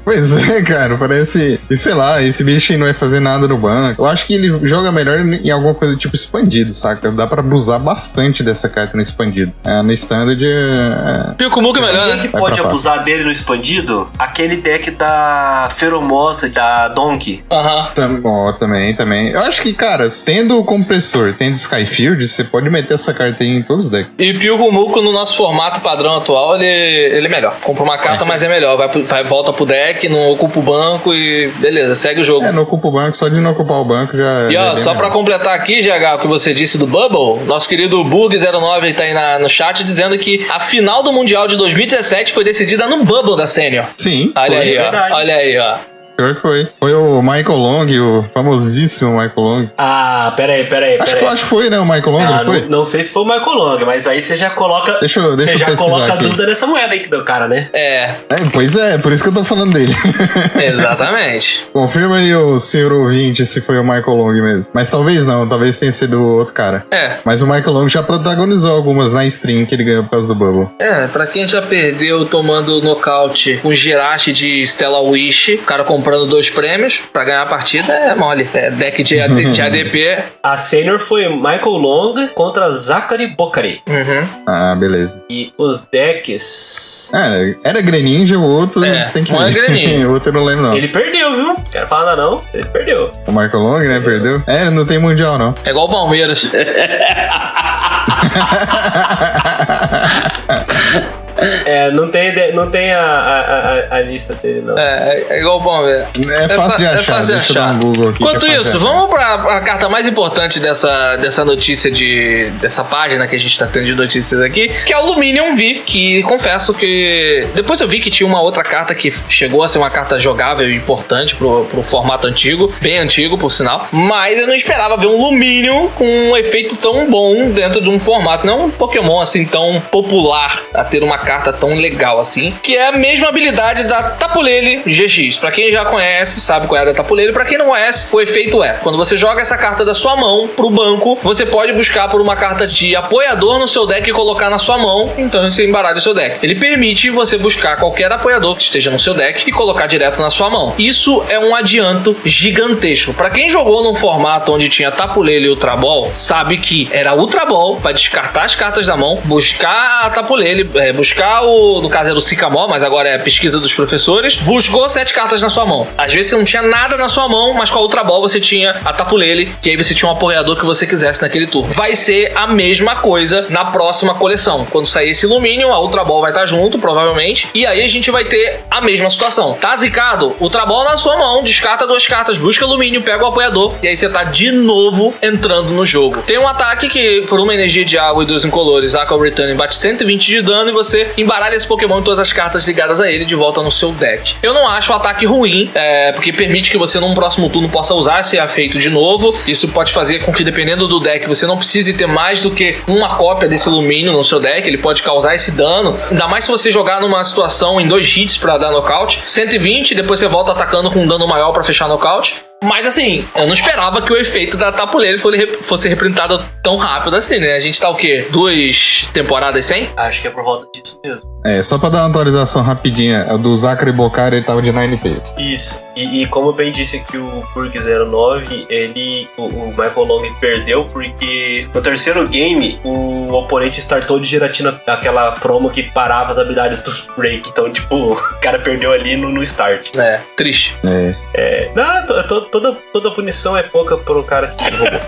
Pois é, cara, parece. E sei lá, esse bicho aí não vai fazer nada no banco. Eu acho que ele joga melhor em alguma coisa tipo expandido, saca? Dá pra abusar bastante dessa carta no expandido. É, no standard. É... Pico Muco é melhor, Quem né? que Vai pode abusar dele no expandido? Aquele deck da Feromosa, da Donkey. Aham. Tam, ó, também, também. Eu acho que, cara, tendo o compressor, tendo Skyfield, você pode meter essa carta aí em todos os decks. E Pico Muco no nosso formato padrão atual, ele, ele é melhor. Compra uma carta, mas é melhor. Vai, vai, volta pro deck, não ocupa o banco e beleza, segue o jogo. É, não ocupa o banco, só de não ocupar o banco já. E é ó, bem só pra melhor. completar aqui, GH, o que você disse do Bubble, nosso querido Burg09 tá aí na- no chat dizendo que a final do Mundial de 2017 foi decidida no Bubble da Sênior. Sim, Olha aí, é ó. verdade. Olha aí, ó. Pior que foi. Foi o Michael Long, o famosíssimo Michael Long. Ah, pera aí, pera aí, Acho, que- acho que foi, né? O Michael Long, Ah, não foi? não, não sei se foi o Michael Long, mas aí você já coloca. Deixa eu- deixa você eu já coloca a aqui. dúvida nessa moeda aí do cara, né? É, É, pois é, por isso que eu tô falando dele. exatamente. Confirma aí o senhor ouvinte se foi o Michael Long mesmo. Mas talvez não, talvez tenha sido outro cara. É, Mas o Michael Long já protagonizou algumas na stream que ele ganhou por causa do Bubble. É, pra quem já perdeu tomando nocaute com Girache de Stella Wish, o cara comprando dois prêmios pra ganhar a partida é mole. É deck de, AD, de ADP. A senior foi Michael Long contra Zachary Bocari. Uhum. Ah, beleza. E os decks. É, era Greninja, o outro É, tem que um é ver. Greninja. o outro eu não lembro, não. Ele perdeu, viu? Quero falar nada não. Ele perdeu. O Michael Long, né, perdeu? É, não tem mundial, não. É igual o Palmeiras. É, não tem, não tem a, a, a, a lista dele, não. É, é igual bom ver. É fácil de fa- achar, fácil de deixa eu achar. dar um Google aqui. Enquanto é fácil isso, vamos pra, pra carta mais importante dessa, dessa notícia de. dessa página que a gente tá tendo de notícias aqui, que é o Luminium V, que confesso que. Depois eu vi que tinha uma outra carta que chegou a ser uma carta jogável e importante pro, pro formato antigo, bem antigo, por sinal. Mas eu não esperava ver um Luminium com um efeito tão bom dentro de um formato. Não um Pokémon assim tão popular a ter uma carta tão legal assim. Que é a mesma habilidade da Tapulele GX. Pra quem já conhece, sabe qual é a da Tapulele. Pra quem não conhece, o efeito é: quando você joga essa carta da sua mão pro banco, você pode buscar por uma carta de apoiador no seu deck e colocar na sua mão. Então você embaralha o seu deck. Ele permite você buscar qualquer apoiador que esteja no seu deck e colocar direto na sua mão. Isso é um adianto gigantesco. Pra quem jogou num formato onde tinha Tapulele e Ultra Ball, sabe que era Ultra Ball pra descartar as cartas da mão, buscar a Tapulele, é, buscar o. No caso era o Sycamore, mas agora é pesquisa dos professores. Buscou sete cartas na sua mão. Às vezes você não tinha nada na sua mão, mas com a Ultra Ball você tinha a Tapulele, e aí você tinha um apoiador que você quisesse naquele turno. Vai ser a mesma coisa na próxima coleção. Quando sair esse Luminium, a Ultra Ball vai estar junto, provavelmente, e aí a gente vai ter a mesma situação. Tá zicado? Ultra Ball na sua mão, descarta duas cartas, busca alumínio, pega o apoiador, e aí você tá de novo entrando no jogo. Tem um ataque que, por uma energia de água e dois incolores, Aqua Return bate 120 de dano e você embaralha esse Pokémon e todas as cartas ligadas a ele de volta no seu deck. Eu não acho o ataque ruim, é, porque permite que você num próximo turno possa usar esse efeito de novo. Isso pode fazer com que, dependendo do deck, você não precise ter mais do que uma cópia desse alumínio no seu deck. Ele pode causar esse dano. Ainda mais se você jogar numa situação em dois hits pra dar nocaute. 120, depois você volta atacando com um dano maior pra fechar nocaute. Mas assim, eu não esperava que o efeito da Tapulele fosse, fosse reprintado tão rápido assim, né? A gente tá o quê? Duas temporadas sem? Acho que é por volta disso mesmo. É, só pra dar uma atualização rapidinha, a do Zachary Bocari ele tava de 9 pace. Isso. E, e como bem disse aqui o Purg 09, ele. O, o Michael Long perdeu porque no terceiro game o oponente startou de giratina aquela promo que parava as habilidades dos break. Então, tipo, o cara perdeu ali no, no start. É, triste. É. É, não, to- to- toda, toda punição é pouca pro cara que roubou.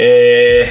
É,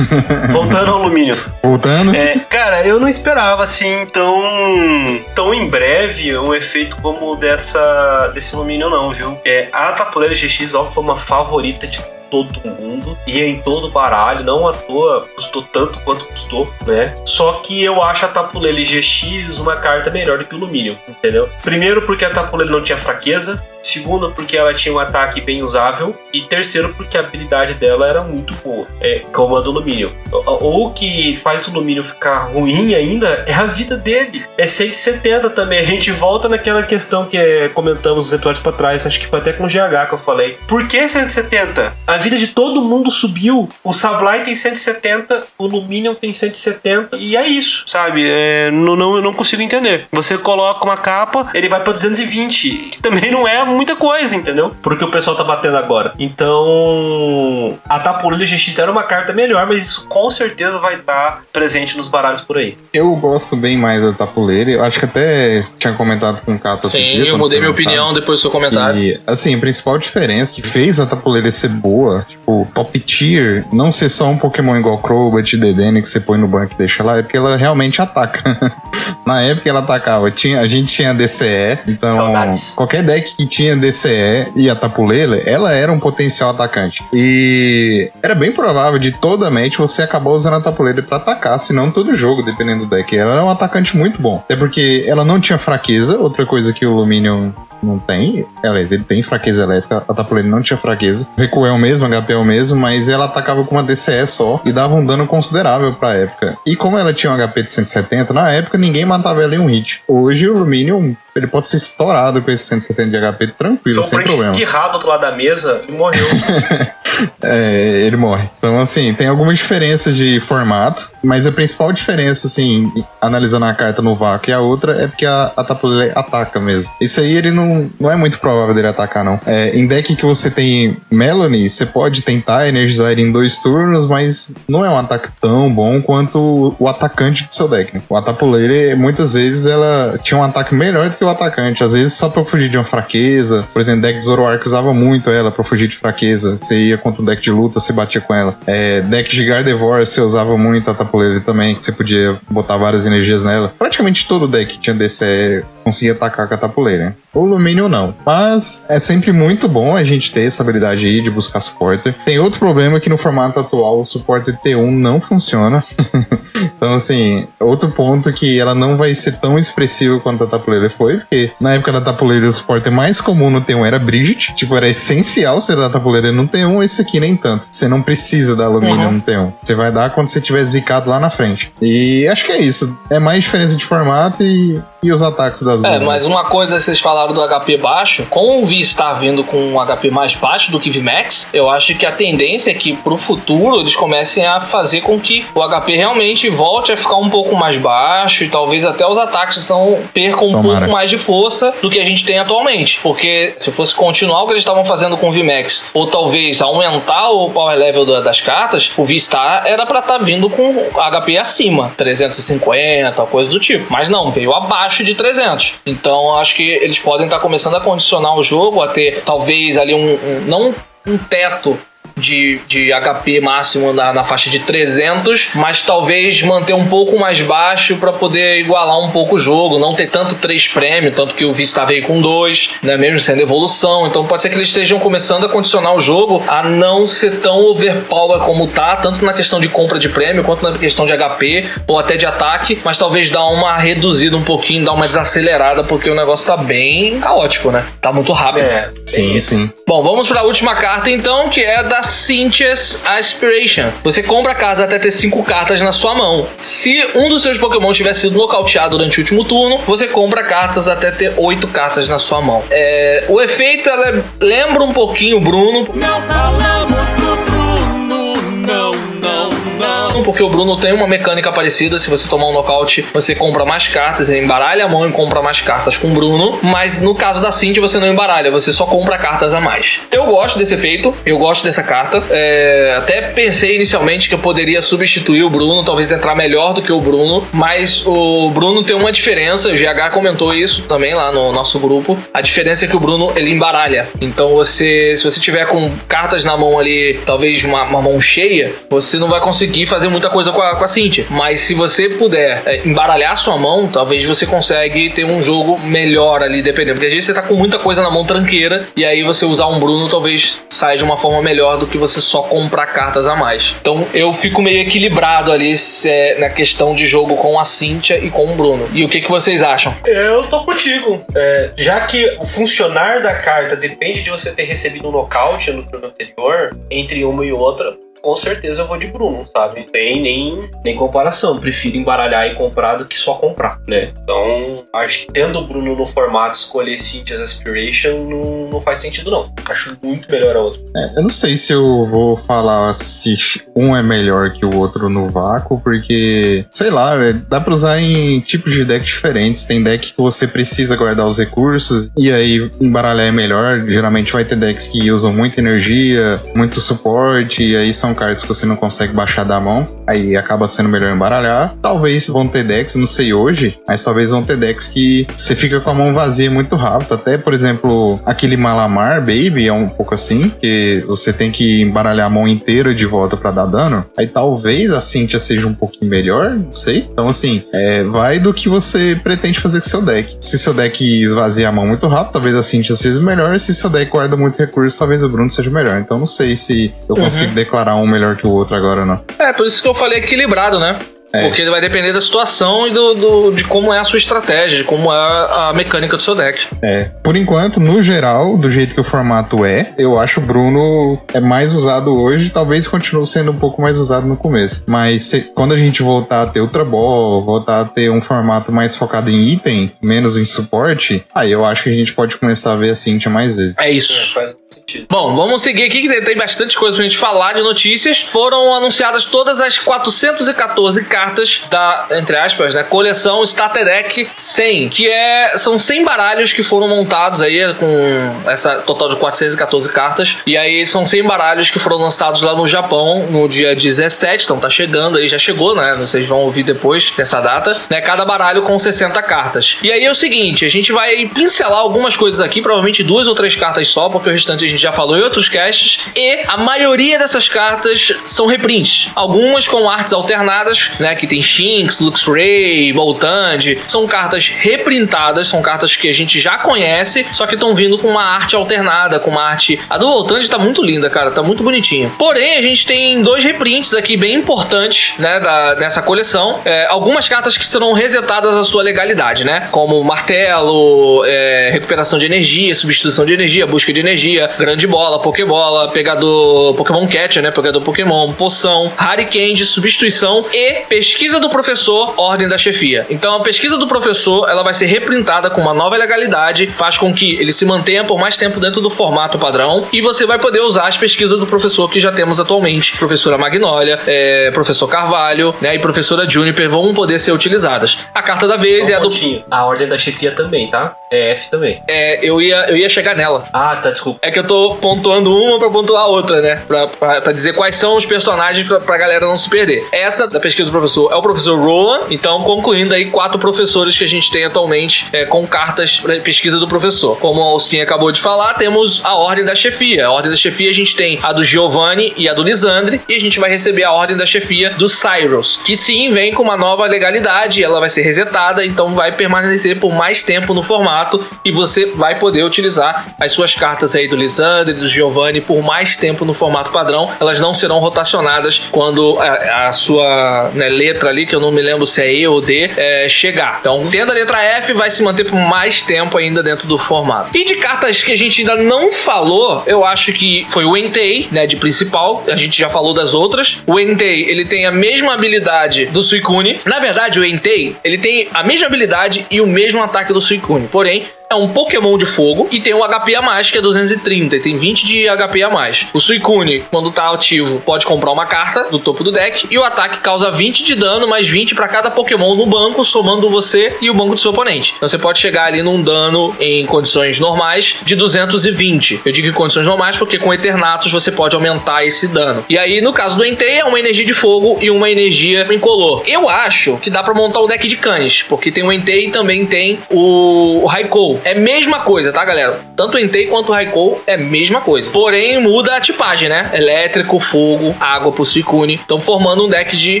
voltando ao alumínio. Voltando. É, cara, eu não esperava assim tão, tão em breve um efeito como o dessa, desse alumínio, não, viu? É, a Tapulele GX, óbvio, foi uma favorita de todo mundo e em todo baralho, não à toa custou tanto quanto custou, né? Só que eu acho a Tapulele GX uma carta melhor do que o Luminium, entendeu? Primeiro porque a Tapulele não tinha fraqueza, segundo porque ela tinha um ataque bem usável e terceiro porque a habilidade dela era muito boa, é, como a do Luminium. O, o que faz o Luminium ficar ruim ainda é a vida dele. É 170 também. A gente volta naquela questão que é, comentamos os episódios pra trás, acho que foi até com o GH que eu falei. Por que 170? A vida de todo mundo subiu. O Sableye tem 170, o Luminium tem 170 e é isso, sabe? É, não, não, eu não consigo entender. Você coloca uma capa, ele vai pra 220, que também não é muita coisa, entendeu? Porque o pessoal tá batendo agora. Então, a Tapulele GX era uma carta melhor, mas isso com certeza vai estar presente nos baralhos por aí. Eu gosto bem mais da Tapuleira. Eu acho que até tinha comentado com o Cato Sim, dia, eu mudei minha opinião depois do seu comentário. E, assim, a principal diferença que fez a Tapuleira ser boa, tipo, top tier, não ser só um Pokémon igual Crobat e Dedenne que você põe no banco e deixa lá, é porque ela realmente ataca. Na época ela atacava, tinha, a gente tinha DCE, então Saudades. qualquer deck que tinha DCE e a Tapuleira, ela era um potencial atacante. E era bem provável de toda match você acabar usando a Tapuleira pra atacar, se não todo jogo, dependendo do deck. Ela era um atacante muito bom. Até porque ela não tinha fraqueza, outra coisa que o Luminion não tem. Ela, ele tem fraqueza elétrica, a Tapuleira não tinha fraqueza. Recuo é o mesmo, HP é o mesmo, mas ela atacava com uma DCE só e dava um dano considerável pra época. E como ela tinha um HP de 170, na época ninguém matava ela em um hit. Hoje o Luminion, ele pode ser estourado com esse 170 de HP tranquilo, um sem problema. espirrar do outro lado da mesa e morreu. É, ele morre. Então, assim, tem algumas diferenças de formato, mas a principal diferença, assim, analisando a carta no vácuo e a outra, é porque a, a Tapuleira ataca mesmo. Isso aí ele não, não é muito provável dele atacar, não. É, em deck que você tem Melanie, você pode tentar energizar ele em dois turnos, mas não é um ataque tão bom quanto o, atacante do seu deck. Né? O Atapuleira, muitas vezes, ela tinha um ataque melhor do que o atacante. Às vezes, só pra fugir de uma fraqueza. Por exemplo, deck de Zoroark usava muito ela pra fugir de fraqueza. Você ia com contra deck de luta, você batia com ela. É, deck de Gardevoir, você usava muito a tapuleira também, que você podia botar várias energias nela. Praticamente todo deck tinha desse, é, conseguia atacar com a tapuleira. O Luminion não. Mas é sempre muito bom a gente ter essa habilidade aí de buscar suporte. Tem outro problema que no formato atual o suporte T1 não funciona. então, assim, outro ponto que ela não vai ser tão expressiva quanto a tapuleira foi, porque na época da tapuleira o suporte mais comum no T1 era Bridget. Tipo, era essencial ser da tapuleira no T1, esse aqui nem tanto. Você não precisa da Luminion Uhum. no T1. Você vai dar quando você tiver zicado lá na frente. E acho que é isso. É mais diferença de formato e, e os ataques das É, duas. mas uma coisa que vocês falaram do HP baixo, com o V estar vindo com um HP mais baixo do que VMAX, eu acho que a tendência é que pro futuro eles comecem a fazer com que o HP realmente volte a ficar um pouco mais baixo e talvez até os ataques não percam um Tomara. pouco mais de força do que a gente tem atualmente. Porque se fosse continuar o que eles estavam fazendo com o VMAX, ou talvez aumentar o power level da- das cartas, o V-Star era pra estar vindo com HP acima, 350, coisa do tipo. Mas não, veio abaixo de 300. Então acho que eles podem estar começando a condicionar o jogo a ter talvez ali um, um- não um teto de, de HP máximo na, na faixa de 300, mas talvez manter um pouco mais baixo para poder igualar um pouco o jogo, não ter tanto 3 prêmio, tanto que o Vista veio com 2, né, mesmo sendo evolução. Então pode ser que eles estejam começando a condicionar o jogo a não ser tão overpower como tá, tanto na questão de compra de prêmio quanto na questão de HP ou até de ataque, mas talvez dar uma reduzida um pouquinho, dar uma desacelerada, porque o negócio tá bem caótico, né? Tá muito rápido. É, Sim, sim. Bom, vamos para a última carta então, que é da Cynthia's Aspiration. Você compra casa até ter 5 cartas na sua mão. Se um dos seus Pokémon tiver sido nocauteado durante o último turno, você compra cartas até ter 8 cartas na sua mão. É, o efeito ela é- lembra um pouquinho o Bruno, Não falamos do Bruno, não, não, não. porque o Bruno tem uma mecânica parecida. Se você tomar um nocaute, você compra mais cartas, embaralha a mão e compra mais cartas com o Bruno. Mas no caso da Cintia, você não embaralha, você só compra cartas a mais. Eu gosto desse efeito, eu gosto dessa carta. É, até pensei inicialmente que eu poderia substituir o Bruno, talvez entrar melhor do que o Bruno. Mas o Bruno tem uma diferença, o GH comentou isso também lá no nosso grupo. A diferença é que o Bruno ele embaralha. Então você, se você tiver com cartas na mão ali, talvez uma, uma mão cheia, você não vai conseguir fazer muita coisa com a, com a Cintia. Mas se você puder é, embaralhar sua mão, talvez você consegue ter um jogo melhor ali, dependendo. Porque às vezes você tá com muita coisa na mão tranqueira, e aí você usar um Bruno talvez saia de uma forma melhor do que você só comprar cartas a mais. Então eu fico meio equilibrado ali é, na questão de jogo com a Cintia e com o Bruno. E o que, que vocês acham? Eu tô contigo. É, já que o funcionar da carta depende de você ter recebido um nocaute no turno anterior, entre uma e outra, com certeza eu vou de Bruno, sabe? Não tem nem, nem comparação. Prefiro embaralhar e comprar do que só comprar, né? Então, acho que tendo o Bruno no formato escolher Cynthia's Aspiration não, não faz sentido, não. Acho muito melhor a outra. É, eu não sei se eu vou falar se um é melhor que o outro no vácuo, porque, sei lá, é, dá pra usar em tipos de deck diferentes. Tem deck que você precisa guardar os recursos, e aí embaralhar é melhor. Geralmente vai ter decks que usam muita energia, muito suporte, e aí são cartas que você não consegue baixar da mão. Aí acaba sendo melhor embaralhar. Talvez vão ter decks, não sei hoje, mas talvez vão ter decks que você fica com a mão vazia muito rápido. Até, por exemplo, aquele Malamar Baby é um pouco assim, que você tem que embaralhar a mão inteira de volta pra dar dano. Aí talvez a Cynthia seja um pouquinho melhor, não sei. Então, assim, é, vai do que você pretende fazer com seu deck. Se seu deck esvazia a mão muito rápido, talvez a Cynthia seja melhor. Se seu deck guarda muito recurso, talvez o Bruno seja melhor. Então, não sei se eu consigo declarar um melhor que o outro agora, não. É, por isso que eu falei equilibrado, né? É. Porque vai depender da situação e do, do- de como é a sua estratégia, de como é a mecânica do seu deck. É, por enquanto, no geral, do jeito que o formato é, eu acho o Bruno é mais usado hoje, talvez continue sendo um pouco mais usado no começo. Mas se- quando a gente voltar a ter Ultra Ball, voltar a ter um formato mais focado em item, menos em suporte, aí eu acho que a gente pode começar a ver a Cintia mais vezes. É É, isso. faz sentido. Bom, vamos seguir aqui que tem- tem bastante coisa pra gente falar de notícias. Foram anunciadas todas as 414 cartas da, entre aspas, né, coleção Starter Deck 100, que é, são 100 baralhos que foram montados aí com essa total de 414 cartas. E aí são 100 baralhos que foram lançados lá no Japão no dia 17, então tá chegando aí, já chegou, né? Vocês vão ouvir depois dessa data, né? Cada baralho com 60 cartas. E aí é o seguinte, a gente vai pincelar algumas coisas aqui, provavelmente duas ou três cartas só, porque o restante a gente já falou em outros casts. E a maioria dessas cartas são reprints. Algumas com artes alternadas, né? Que tem Shinx, Luxray, Voltand. São cartas reprintadas, são cartas que a gente já conhece, só que estão vindo com uma arte alternada, com uma arte. A do Voltand tá muito linda, cara, tá muito bonitinha. Porém, a gente tem dois reprints aqui bem importantes, né? Da, nessa coleção. É, algumas cartas que serão resetadas a sua legalidade, né? Como martelo, é, recuperação de energia, substituição de energia, busca de energia, grande bola, pokebola, pegador Pokémon Catcher, né? Pegador Pokémon, poção, Candy, substituição e pesquisa do professor, ordem da chefia. Então a pesquisa do professor, ela vai ser reprintada com uma nova legalidade, faz com que ele se mantenha por mais tempo dentro do formato padrão e você vai poder usar as pesquisas do professor que já temos atualmente. Professora Magnólia, é, professor Carvalho, né? E professora Juniper vão poder ser utilizadas. A carta da vez Só é um a do. A ordem da chefia também, tá? É F também. É, eu ia, eu ia chegar nela. Ah, tá, desculpa. É que eu tô pontuando uma pra pontuar a outra, né? Pra, pra, pra dizer quais são os personagens pra, pra galera não se perder. Essa da pesquisa do professor é o professor Rowan, então concluindo aí quatro professores que a gente tem atualmente é, com cartas pra pesquisa do professor. Como a Alcinha acabou de falar, temos a ordem da chefia. A ordem da chefia a gente tem a do Giovanni e a do Lisandre, e a gente vai receber a ordem da chefia do Cyrus, que sim vem com uma nova legalidade, ela vai ser resetada, então vai permanecer por mais tempo no formato e você vai poder utilizar as suas cartas aí do Lisandre, do Giovanni por mais tempo no formato padrão. Elas não serão rotacionadas quando a, a sua né, letra ali, que eu não me lembro se é E ou D, é, chegar. Então, tendo a letra F, vai se manter por mais tempo ainda dentro do formato. E de cartas que a gente ainda não falou, eu acho que foi o Entei, né, de principal. A gente já falou das outras. O Entei, ele tem a mesma habilidade do Suicune. Na verdade, o Entei, ele tem a mesma habilidade e o mesmo ataque do Suicune. Porém, é um Pokémon de fogo e tem um HP a mais, que é 230, e tem 20 de HP a mais. O Suicune, quando tá ativo, pode comprar uma carta do topo do deck e o ataque causa 20 de dano, mais 20 para cada Pokémon no banco, somando você e o banco do seu oponente. Então você pode chegar ali num dano em condições normais de 220. Eu digo em condições normais porque com Eternatus você pode aumentar esse dano. E aí, no caso do Entei, é uma energia de fogo e uma energia incolor. Eu acho que dá para montar o deck de cães, porque tem o Entei e também tem o Raikou. É mesma coisa, tá, galera? Tanto o Entei quanto o Raikou é mesma coisa. Porém, muda a tipagem, né? Elétrico, fogo, água pro Suicune. Estão formando um deck de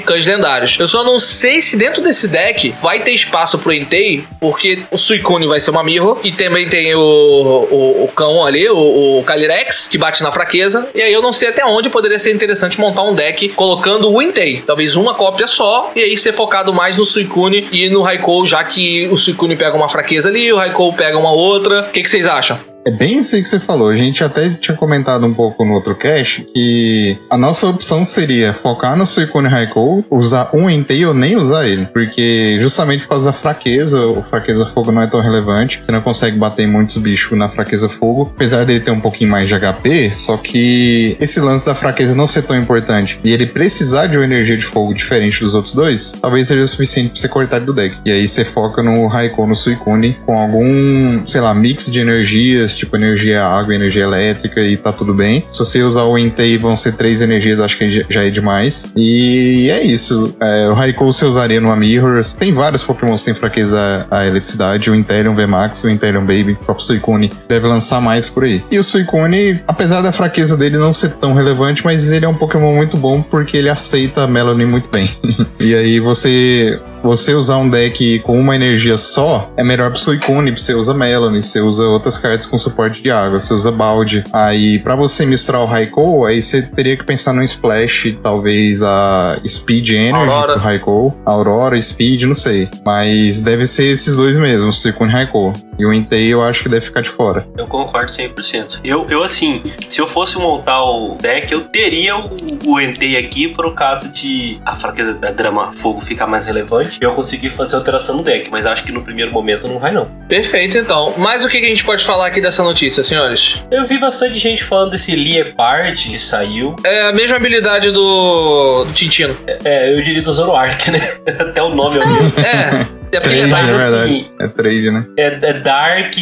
cães lendários. Eu só não sei se dentro desse deck vai ter espaço pro Entei, porque o Suicune vai ser uma Mirror e também tem o, o, o cão ali, o, o Calyrex, que bate na fraqueza. E aí eu não sei até onde poderia ser interessante montar um deck colocando o Entei. Talvez uma cópia só e aí ser focado mais no Suicune e no Raikou, já que o Suicune pega uma fraqueza ali, o Raikou pega uma outra. O que, que vocês acham? É bem isso aí que você falou. A gente até tinha comentado um pouco no outro cast que a nossa opção seria focar no Suicune Raikou, usar um Entei ou nem usar ele. Porque justamente por causa da fraqueza, o fraqueza fogo não é tão relevante. Você não consegue bater em muitos bichos na fraqueza fogo. Apesar dele ter um pouquinho mais de HP, só que esse lance da fraqueza não ser tão importante e ele precisar de uma energia de fogo diferente dos outros dois, talvez seja o suficiente pra você cortar ele do deck. E aí você foca no Raikou, no Suicune, com algum, sei lá, mix de energias tipo energia água, energia elétrica e tá tudo bem. Se você usar o Entei, vão ser três energias, acho que já é demais. E é isso. É, o Raikou você usaria numa Mirror. Tem vários Pokémon que têm fraqueza à eletricidade. O Inteleon VMAX, o Inteleon Baby, o próprio Suicune deve lançar mais por aí. E o Suicune, apesar da fraqueza dele não ser tão relevante, mas ele é um Pokémon muito bom porque ele aceita a Melanie muito bem. e aí você você usar um deck com uma energia só, é melhor pro Suicune, você usa Melanie, você usa outras cartas com suporte de água, você usa balde. Aí, para você misturar o Raikou, aí você teria que pensar no Splash, talvez a Speed Energy Aurora. pro Raikou, Aurora, Speed, não sei. Mas deve ser esses dois mesmo, Suicune e Raikou. E o Entei eu acho que deve ficar de fora. Eu concordo 100%. Eu, eu assim, se eu fosse montar o deck, eu teria o, o Entei aqui por caso de a fraqueza da grama fogo ficar mais relevante e eu conseguir fazer alteração no deck, mas acho que no primeiro momento não vai não. Perfeito, então. Mas o que que a gente pode falar aqui dessa notícia, senhores? Eu vi bastante gente falando desse Liepard que saiu. É a mesma habilidade do, do Tintino. É, eu diria do Zoroark, né? Até o nome é o mesmo. É. É Trade, é habilidade. mas verdade. assim- É trade, né? É, é Dark,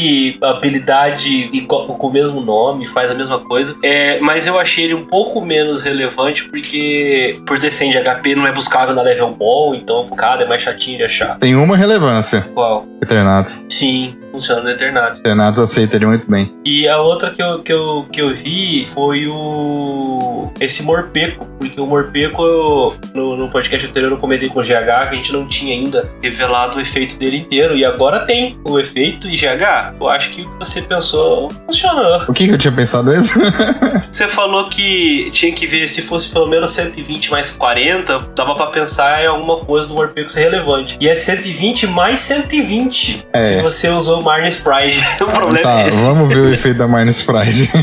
habilidade igual- com o mesmo nome, faz a mesma coisa. É, mas eu achei ele um pouco menos relevante porque, por ter 100 de HP, não é buscável na level ball, então o cara é mais chatinho de achar. Tem uma relevância. Qual? Eternatus. Sim, funciona no Eternatus. Eternatus aceita ele muito bem. E a outra que eu, que eu, que eu vi foi o. Esse Morpeco. Porque o Morpeco, eu- no, no podcast anterior, eu comentei com o GH que a gente não tinha ainda revelado o efeito dele inteiro. E agora tem o efeito. E GH, eu acho que o que você pensou funcionou. O que, que eu tinha pensado mesmo? Você falou que tinha que ver se fosse pelo menos 120 mais 40, dava pra pensar em alguma coisa do Morpeco ser relevante. E é 120 mais 120 É. se você usou Marnes Pride. o problema tá, é esse. vamos ver o efeito da Minus Pride.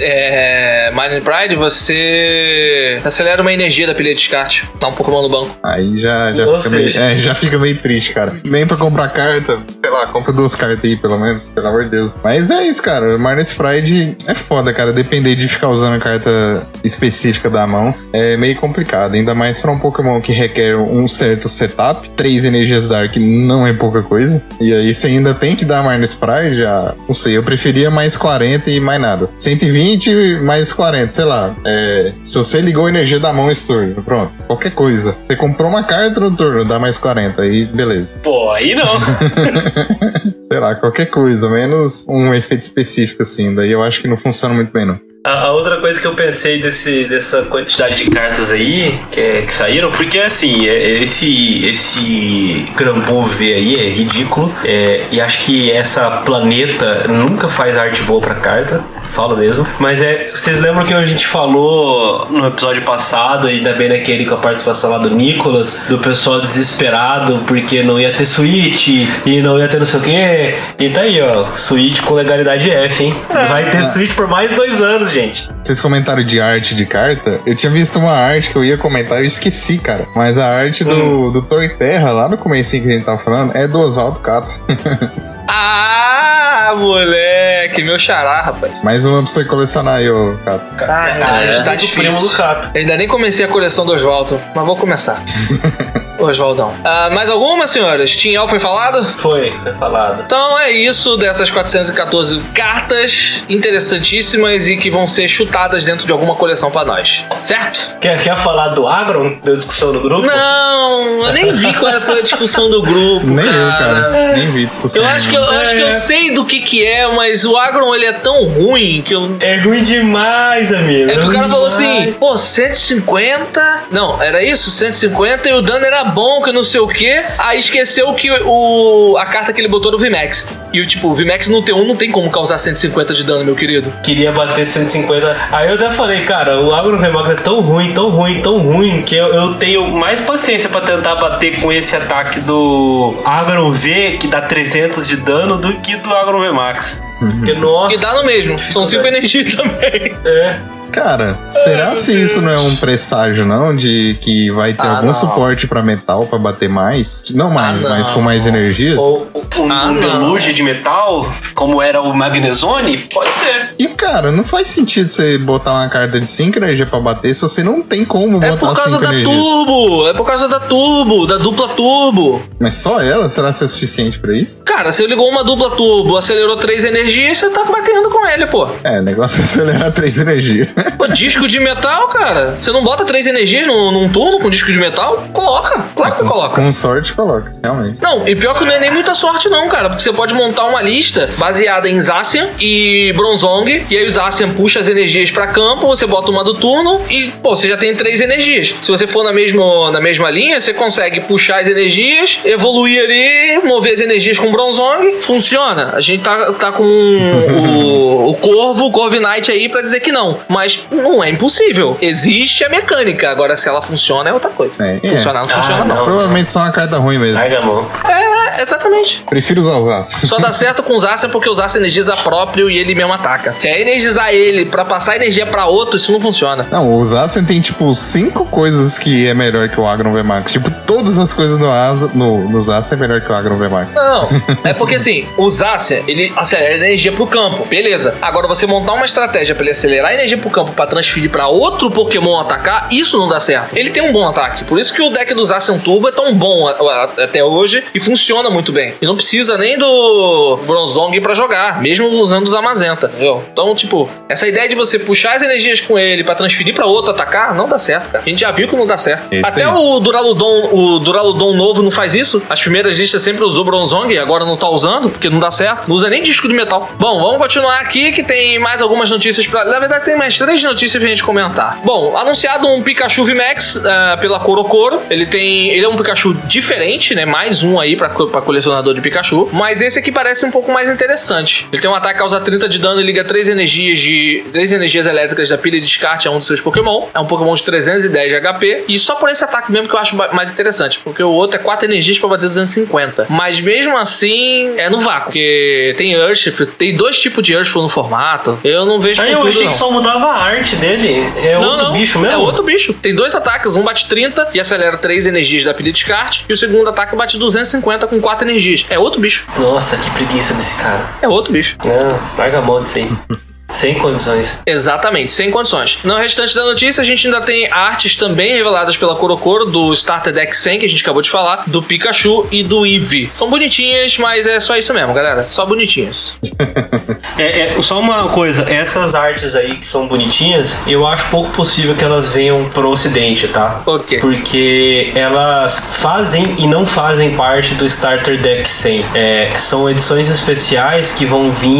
É. Mind Pride, você acelera uma energia da pilha de descarte. Tá um Pokémon no banco. Aí já, já, Ou fica meio, é, já fica meio triste, cara. Nem pra comprar carta, sei lá, compra duas cartas aí, pelo menos, pelo amor de Deus. Mas é isso, cara. Marnes Pride é foda, cara. Depender de ficar usando a carta específica da mão é meio complicado. Ainda mais pra um Pokémon que requer um certo setup. Três energias Dark não é pouca coisa. E aí você ainda tem que dar Marnes Pride, já. Não sei, eu preferia mais 40 e mais nada. 120 mais 40, sei lá. É, se você ligou a energia da mão esse turno, pronto. Qualquer coisa. Você comprou uma carta no turno, dá mais 40, aí beleza. Pô, aí não. Sei lá, qualquer coisa, menos um efeito específico assim. Daí eu acho que não funciona muito bem, não. A, outra coisa que eu pensei desse, dessa quantidade de cartas aí que, é- que saíram, porque assim, é- esse, esse Grambu V aí é ridículo. é, e acho que essa planeta nunca faz arte boa pra carta. Falo mesmo. Mas é. Vocês lembram que a gente falou no episódio passado, ainda bem naquele com a participação lá do Nicolas, do pessoal desesperado porque não ia ter Switch e não ia ter não sei o quê. E tá aí, ó. Switch com legalidade F, hein? Vai ter Switch por mais dois anos, gente. Vocês comentaram de arte de carta. Eu tinha visto uma arte que eu ia comentar, eu esqueci, cara. Mas a arte do, do Torre Terra, lá no comecinho que a gente tava falando, é do Oswaldo Cato. Ah, moleque, meu xará, rapaz. Mais uma pra você colecionar aí, ô Cato. Ah, é está do difícil. primo do Cato. Eu ainda nem comecei a coleção do Oswaldo, mas vou começar. Oswaldão. Ah, mais alguma, senhoras? Team foi falado? Foi, foi falado. Então é isso dessas 414 cartas interessantíssimas e que vão ser chutadas dentro de alguma coleção pra nós. Certo? Quer, quer falar do Agron? Deu discussão no grupo? Não, eu nem vi qual foi a discussão do grupo. Nem eu, cara. Nem vi discussão. Eu acho que eu, eu acho que eu sei do que que é, mas o Agron ele é tão ruim que eu É ruim demais, amigo. É que o ruim cara falou demais. assim, pô, 150. Não, era isso? 150 e o dano era bom, que não sei o quê. Aí esqueceu que o, a carta que ele botou no VMAX. E o tipo, o VMAX no T1 não tem como causar 150 de dano, meu querido. Queria bater 150. Aí eu até falei, cara, o Agro Vemax é tão ruim, tão ruim, tão ruim, que eu, eu tenho mais paciência pra tentar bater com esse ataque do Agro V, que dá 300 de dano, do que do Agro Vmax. Porque, nossa. E dá no mesmo. São 5 energias também. É. Cara, será se isso não é um presságio, não? De que vai ter Ah, algum não. suporte pra metal pra bater mais? Não mais, Ah, mas com mais energias? Ou um, Ah, um deluge de metal, como era o Magnezone, pode ser. E, cara, não faz sentido você botar uma carta de 5 energia pra bater se você não tem como É botar por causa 5 da energias. turbo. É por causa da turbo, da dupla turbo. Mas só ela? Será que é suficiente pra isso? Cara, você ligou uma dupla turbo, acelerou 3 energias, você tá batendo com ele, pô. É, o negócio é acelerar 3 energias. Pô, disco de metal, cara. Você não bota 3 energias num, num turno com disco de metal? Coloca. Claro que com, coloca. com sorte, coloca, realmente. Não, e pior que não é nem muita sorte não, cara, porque você pode montar uma lista baseada em Zacian e Bronzong, e aí o Zacian puxa as energias pra campo, você bota uma do turno e, pô, você já tem três energias. Se você for na mesma, na mesma linha, você consegue puxar as energias, evoluir ali, mover as energias com Bronzong, funciona. A gente tá, tá com o, o Corvo, o Corviknight aí pra dizer que não, mas não é impossível. Existe a mecânica, agora se ela funciona é outra coisa. É, é. Funcionar não funciona Ah, não. não. Provavelmente só uma carta ruim mesmo. Larga a mão. É, exatamente. Prefiro usar os aços. Só dá certo com o Zacian porque o Zacian energiza próprio e ele mesmo ataca. Se é energizar ele pra passar energia pra outro, isso não funciona. Não, o Zacian tem, tipo, cinco coisas que é melhor que o Agron VMAX. Tipo, todas as coisas no, Asa, no, no Zacian é melhor que o Agron VMAX. Não, é porque assim, o Zacian, ele acelera a energia pro campo, beleza. Agora você montar uma estratégia pra ele acelerar a energia pro campo pra transferir pra outro Pokémon atacar, isso não dá certo. Ele tem um bom ataque, por isso que o deck do Zacian Turbo é tão bom até hoje e funciona muito bem. E não precisa nem do Bronzong pra jogar, mesmo usando os Amazenta, entendeu? Então, tipo, essa ideia de você puxar as energias com ele pra transferir pra outro atacar, não dá certo, cara. A gente já viu que não dá certo. Isso até aí. o Duraludon, o Duraludon novo não faz isso. As primeiras listas sempre usou Bronzong e agora não tá usando, porque não dá certo. Não usa nem disco de metal. Bom, vamos continuar aqui que tem mais algumas notícias pra. Na verdade, tem mais três notícias pra gente comentar. Bom, anunciado um Pikachu VMAX ah, pela Corocoro. Ele tem. Ele é um Pikachu diferente, né? Mais um aí pra, pra colecionador de Pikachu. Mas esse aqui parece um pouco mais interessante. Ele tem um ataque que causa 30 de dano e liga três energias de. três energias elétricas da pilha de descarte a um dos seus Pokémon. É um Pokémon de 310 de HP. E só por esse ataque mesmo que eu acho mais interessante. Porque o outro é 4 energias pra bater 250. Mas mesmo assim, é no vácuo. Porque tem Urshifu, tem dois tipos de Urshifu no formato. Eu não vejo eu futuro, achei não. que só mudava a arte dele. É Não, outro não. bicho mesmo? É outro bicho. Tem dois ataques. Um bate 30 e acelera 3 energias da pilha de descarte. E o segundo ataque bate 250 com 4 energias. É outro bicho. Nossa, que preguiça desse cara. É outro bicho. Não, larga a mão disso aí. Sem condições. Exatamente, sem condições. No restante da notícia, a gente ainda tem artes também reveladas pela Corocoro do Starter Deck 100, que a gente acabou de falar, do Pikachu e do Eevee. São bonitinhas, mas é só isso mesmo, galera. Só bonitinhas. É, é, só uma coisa, essas artes aí que são bonitinhas, eu acho pouco possível que elas venham pro ocidente, tá? Por quê? Porque elas fazem e não fazem parte do Starter Deck 100. É, são edições especiais que vão vir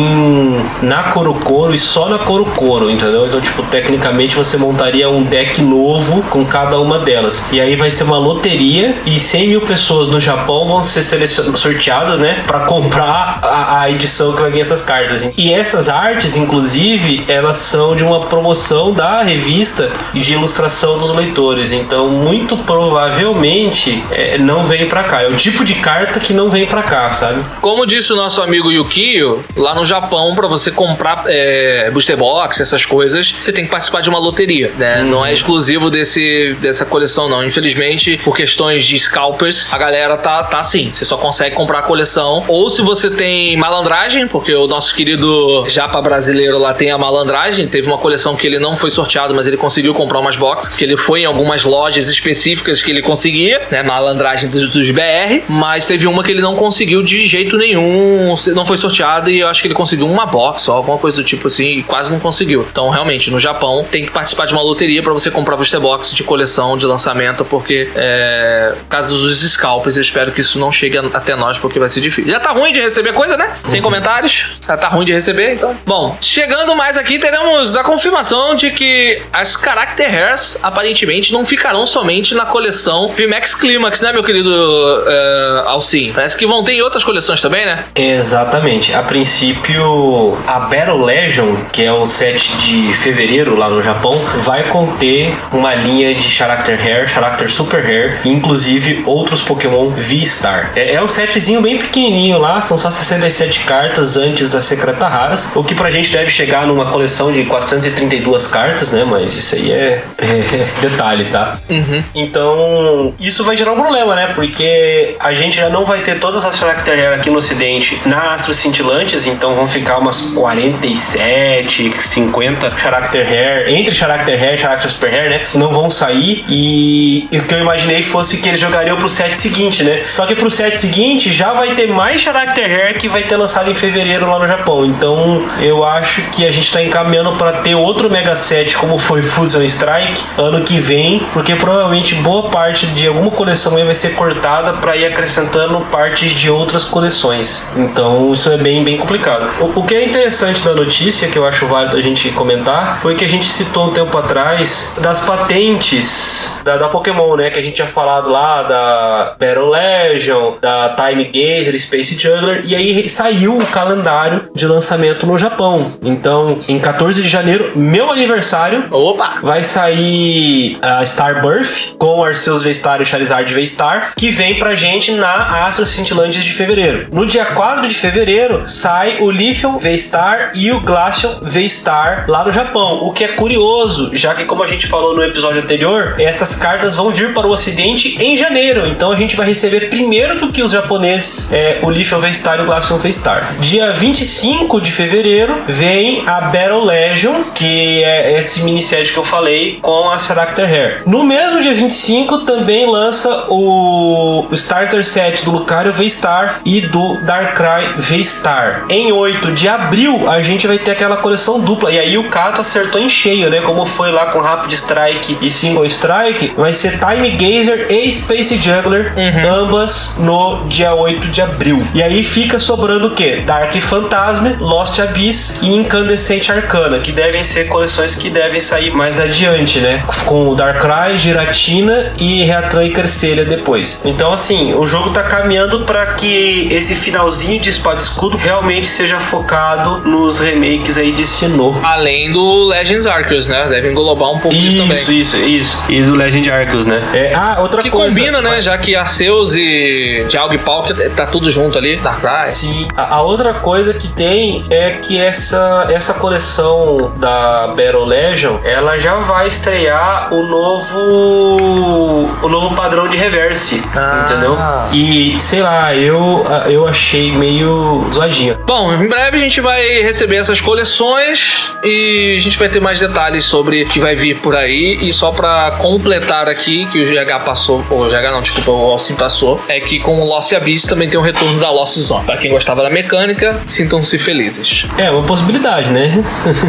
na Corocoro e só na Corocoro, entendeu? Então, tipo, tecnicamente você montaria um deck novo com cada uma delas. E aí vai ser uma loteria e 100 mil pessoas no Japão vão ser sorteadas, né? Pra comprar a, a edição que vai vir essas cartas. E essas artes, inclusive, elas são de uma promoção da revista e de ilustração dos leitores. Então, muito provavelmente é, não vem pra cá. É o tipo de carta que não vem pra cá, sabe? Como disse o nosso amigo Yukio, lá no Japão, pra você comprar é, booster box, essas coisas, você tem que participar de uma loteria, né? Não é exclusivo desse, dessa coleção, não. Infelizmente, por questões de scalpers, a galera tá, tá assim. Você só consegue comprar a coleção. Ou se você tem malandragem, porque o nosso querido japa brasileiro lá tem a malandragem. Teve uma coleção que ele não foi sorteado, mas ele conseguiu comprar umas boxes, que ele foi em algumas lojas específicas que ele conseguia, né? Malandragem dos, dos BR. Mas teve uma que ele não conseguiu de jeito nenhum, não foi sorteado e eu acho que ele conseguiu uma box ou alguma coisa do tipo assim e quase não conseguiu. Então, realmente, no Japão tem que participar de uma loteria pra você comprar booster box de coleção, de lançamento, porque é, por causa dos scalpers, eu espero que isso não chegue até nós, porque vai ser difícil. Já tá ruim de receber coisa, né? Sem comentários. Já tá ruim de receber, então. Bom, chegando mais aqui, teremos a confirmação de que as Character Hairs aparentemente não ficarão somente na coleção VMAX Climax, né, meu querido é, Alcim? Parece que vão ter em outras coleções também, né? Exatamente. A princípio, a Battle Legion, que é o set de fevereiro lá no Japão, vai conter uma linha de Character Hair, Character Super Hair, e inclusive outros Pokémon V-Star. É, é um setzinho bem pequenininho lá, são só 67 cartas antes das Secreta Raras, o que pra gente deve chegar numa coleção de 432 cartas, né? Mas isso aí é, é detalhe, tá? Então, isso vai gerar um problema, né? Porque a gente já não vai ter todas as Character Hair aqui no ocidente na Astros Cintilantes, então vão ficar umas 47, 50 Character Hair, entre Character Hair e Character Super Hair, né? Não vão sair e, e o que eu imaginei fosse que eles jogariam pro set seguinte, né? Só que pro set seguinte já vai ter mais Character Hair que vai ter lançado em fevereiro lá no Japão. Então, eu acho que a gente tá encaminhando para ter outro Mega Set como foi Fusion Strike ano que vem, porque provavelmente boa parte de alguma coleção aí vai ser cortada para ir acrescentando partes de outras coleções. Então isso é bem, bem complicado. O, o que é interessante da notícia, que eu acho válido a gente comentar, foi que a gente citou um tempo atrás das patentes da, da Pokémon, né? Que a gente tinha falado lá da Battle Legion, da Time Gazer, Space Juggler, e aí saiu o calendário de lançamento no Japão. Então, em 14 de janeiro, meu aniversário, Opa! vai sair a Starbirth com Arceus V-Star e Charizard V-Star, que vem pra gente na Astro Cintilantes de fevereiro. No dia 4 de fevereiro, sai o Lithium V-Star e o Glaceon V-Star lá no Japão. O que é curioso, já que, como a gente falou no episódio anterior, essas cartas vão vir para o ocidente em janeiro. Então a gente vai receber primeiro do que os japoneses é, o Lithium V-Star e o Glaceon V-Star. Dia 25 de fevereiro vem a Battle Legion, que é esse mini-set que eu falei com a Character Hair. No mesmo dia 25 também lança o Starter Set do Lucario V-Star e do Darkrai V-Star. Em 8 de abril a gente vai ter aquela coleção dupla. E aí o Kato acertou em cheio, né? Como foi lá com Rapid Strike e Single Strike, vai ser Time Gazer e Space Juggler, ambas no dia 8 de abril. E aí fica sobrando o quê? Dark Phantasm, Lost Abyss e Incandescente Arcana, que devem ser coleções que devem sair mais adiante, né? Com o Darkrai, Giratina e Reatran e Cresselia depois. Então, assim, o jogo tá caminhando para que esse finalzinho de Espada e Escudo realmente seja focado nos remakes aí de Sinnoh. Além do Legends Arceus, né? Deve englobar um pouco Isso, também. isso, isso. E do Legend Arceus, né? É, ah, outra Que coisa. combina, né? Já que Arceus e Dialga e Palkia tá tudo junto ali. Darkrai. Sim. A, a outra coisa que tem é que essa, essa coleção da Battle Legion, ela já vai estrear o novo o novo padrão de reverse, Ah. entendeu? E sei lá, eu eu achei meio zoadinho. Bom, em breve a gente vai receber essas coleções e a gente vai ter mais detalhes sobre o que vai vir por aí. E só pra completar aqui, que o GH passou, ou o GH não, desculpa, o Alcim passou, é que com o Lost Abyss também tem o retorno da Lost Zone. Pra quem gostava da mecânica, sintam-se felizes. É uma possibilidade, né?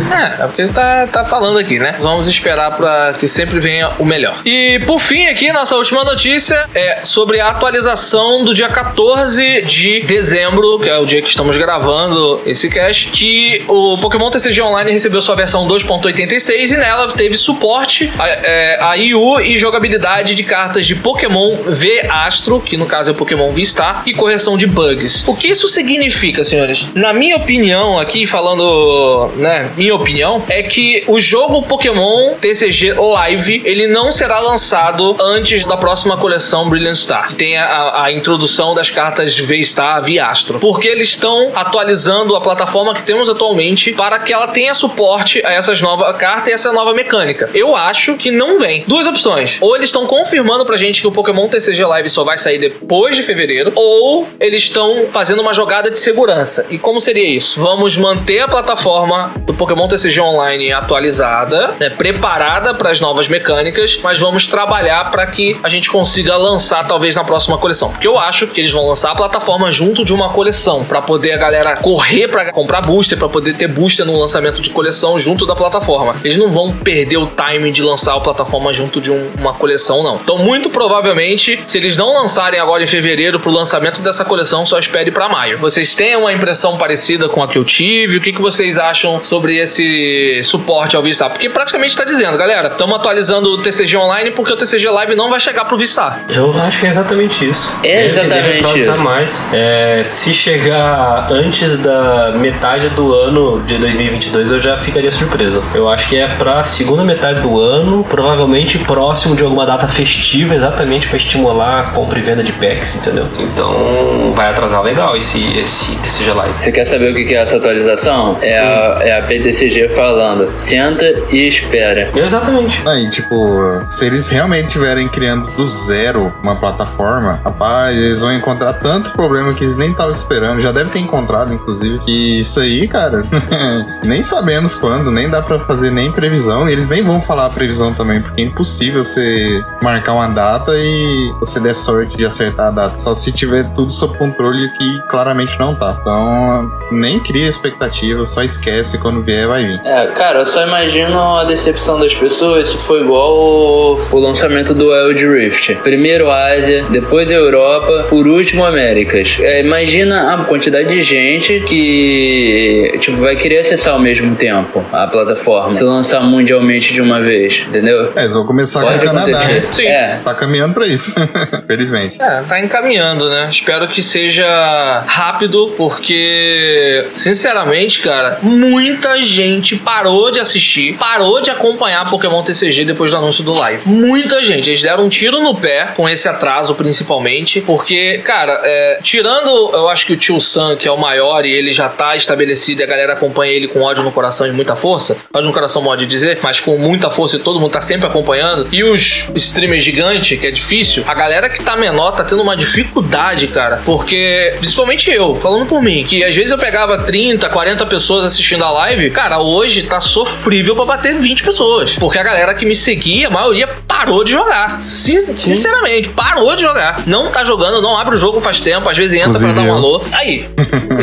É, é porque ele tá, tá falando aqui, né? Vamos esperar pra que sempre venha o melhor. E por fim, aqui, nossa última notícia é sobre a atualização do dia 14 de dezembro, que é o dia que estamos gravando esse cast, que o Pokémon TCG Online recebeu sua versão 2.86 e nela teve suporte a, é, a IU e jogabilidade de cartas de Pokémon V Astro, que no caso é o Pokémon V-Star, e correção de bugs. O que isso significa, senhores? Na minha opinião, aqui falando, né, minha opinião, é que o jogo Pokémon TCG Live, ele não será lançado antes da próxima coleção Brilliant Star, que tem a, a introdução das cartas V-Star V Astro, porque eles estão atualizando a plataforma que temos atualmente para que ela tenha suporte a essas novas cartas e essa nova mecânica. Eu acho que não vem. Duas opções. Ou eles estão confirmando pra gente que o Pokémon TCG Live só vai sair depois de fevereiro, ou eles estão fazendo uma jogada de segurança. E como seria isso? Vamos manter a plataforma do Pokémon TCG Online atualizada, né, preparada para as novas mecânicas, mas vamos trabalhar para que a gente consiga lançar talvez na próxima coleção. Porque eu acho que eles vão lançar a plataforma junto de uma coleção para poder a galera correr para comprar booster, para poder ter booster no lançamento de coleção junto da plataforma. Eles não vão perder o timing de lançar a plataforma junto de um- uma coleção, não. Então, muito provavelmente, se eles não lançarem agora em fevereiro pro lançamento dessa coleção, só espere para maio. Vocês têm uma impressão parecida com a que eu tive? O que, que vocês acham sobre esse suporte ao Vistar? Porque praticamente tá dizendo, galera, estamos atualizando o TCG Online porque o TCG Live não vai chegar pro Vistar. Eu acho que é exatamente isso. É exatamente isso. mais. É, se chegar antes da metade do ano de 2022, eu já ficaria surpreso. Eu acho que é pra segunda metade do ano, provavelmente próximo de alguma data festiva, exatamente pra estimular a compra e venda de packs, entendeu? Então vai atrasar legal esse, esse TCG Live. Você quer saber o que que é essa atualização? É a, é a PTCG falando. Senta e espera. Exatamente. Aí, tipo, se eles realmente estiverem criando do zero uma plataforma, rapaz, eles vão encontrar tanto problema que eles nem estavam esperando. Já deve ter encontrado, inclusive. Que isso aí, cara, nem sabemos quando, nem dá pra fazer nem previsão. Eles nem vão falar a previsão também, porque é impossível você marcar uma data e você der sorte de acertar a data. Só se tiver tudo sob controle, que claramente não tá. Então, nem cria expectativa, só esquece quando vier, vai vir. É, cara, eu só imagino a decepção das pessoas se for igual o, o lançamento do Wild Rift. Primeiro Ásia, depois Europa, por último Américas. É, imagina a quantidade de gente que tipo, vai querer acessar ao mesmo tempo a plataforma. Se lançar mundialmente de uma vez, entendeu? É, eles vão começar com Pode o Canadá. acontecer. né? Sim. É, Tá caminhando pra isso, felizmente. É, tá encaminhando, né? Espero que seja rápido, porque sinceramente, cara, muita gente parou de assistir, parou de acompanhar Pokémon TCG depois do anúncio do live. Muita gente. Eles deram um tiro no pé com esse atraso, principalmente, porque, cara, é, tirando, eu acho que o tio Sam, que é o maior e ele já tá estabelecido e a galera acompanha ele com ódio no coração e muita força, ódio no coração pode dizer, mas com muita força e todo mundo tá sempre acompanhando, e os streamers gigantes, que é difícil, a galera que tá menor tá tendo uma dificuldade, cara, porque, principalmente eu, falando por mim, que às vezes eu pegava 30, 40 pessoas assistindo a live, cara, hoje tá sofrível pra bater 20 pessoas, porque a galera que me seguia, a maioria parou de jogar. Sin- sinceramente, parou de jogar. Não tá jogando, não abre o jogo faz tempo, às vezes entra pra Inclusive dar um eu. alô. Aí,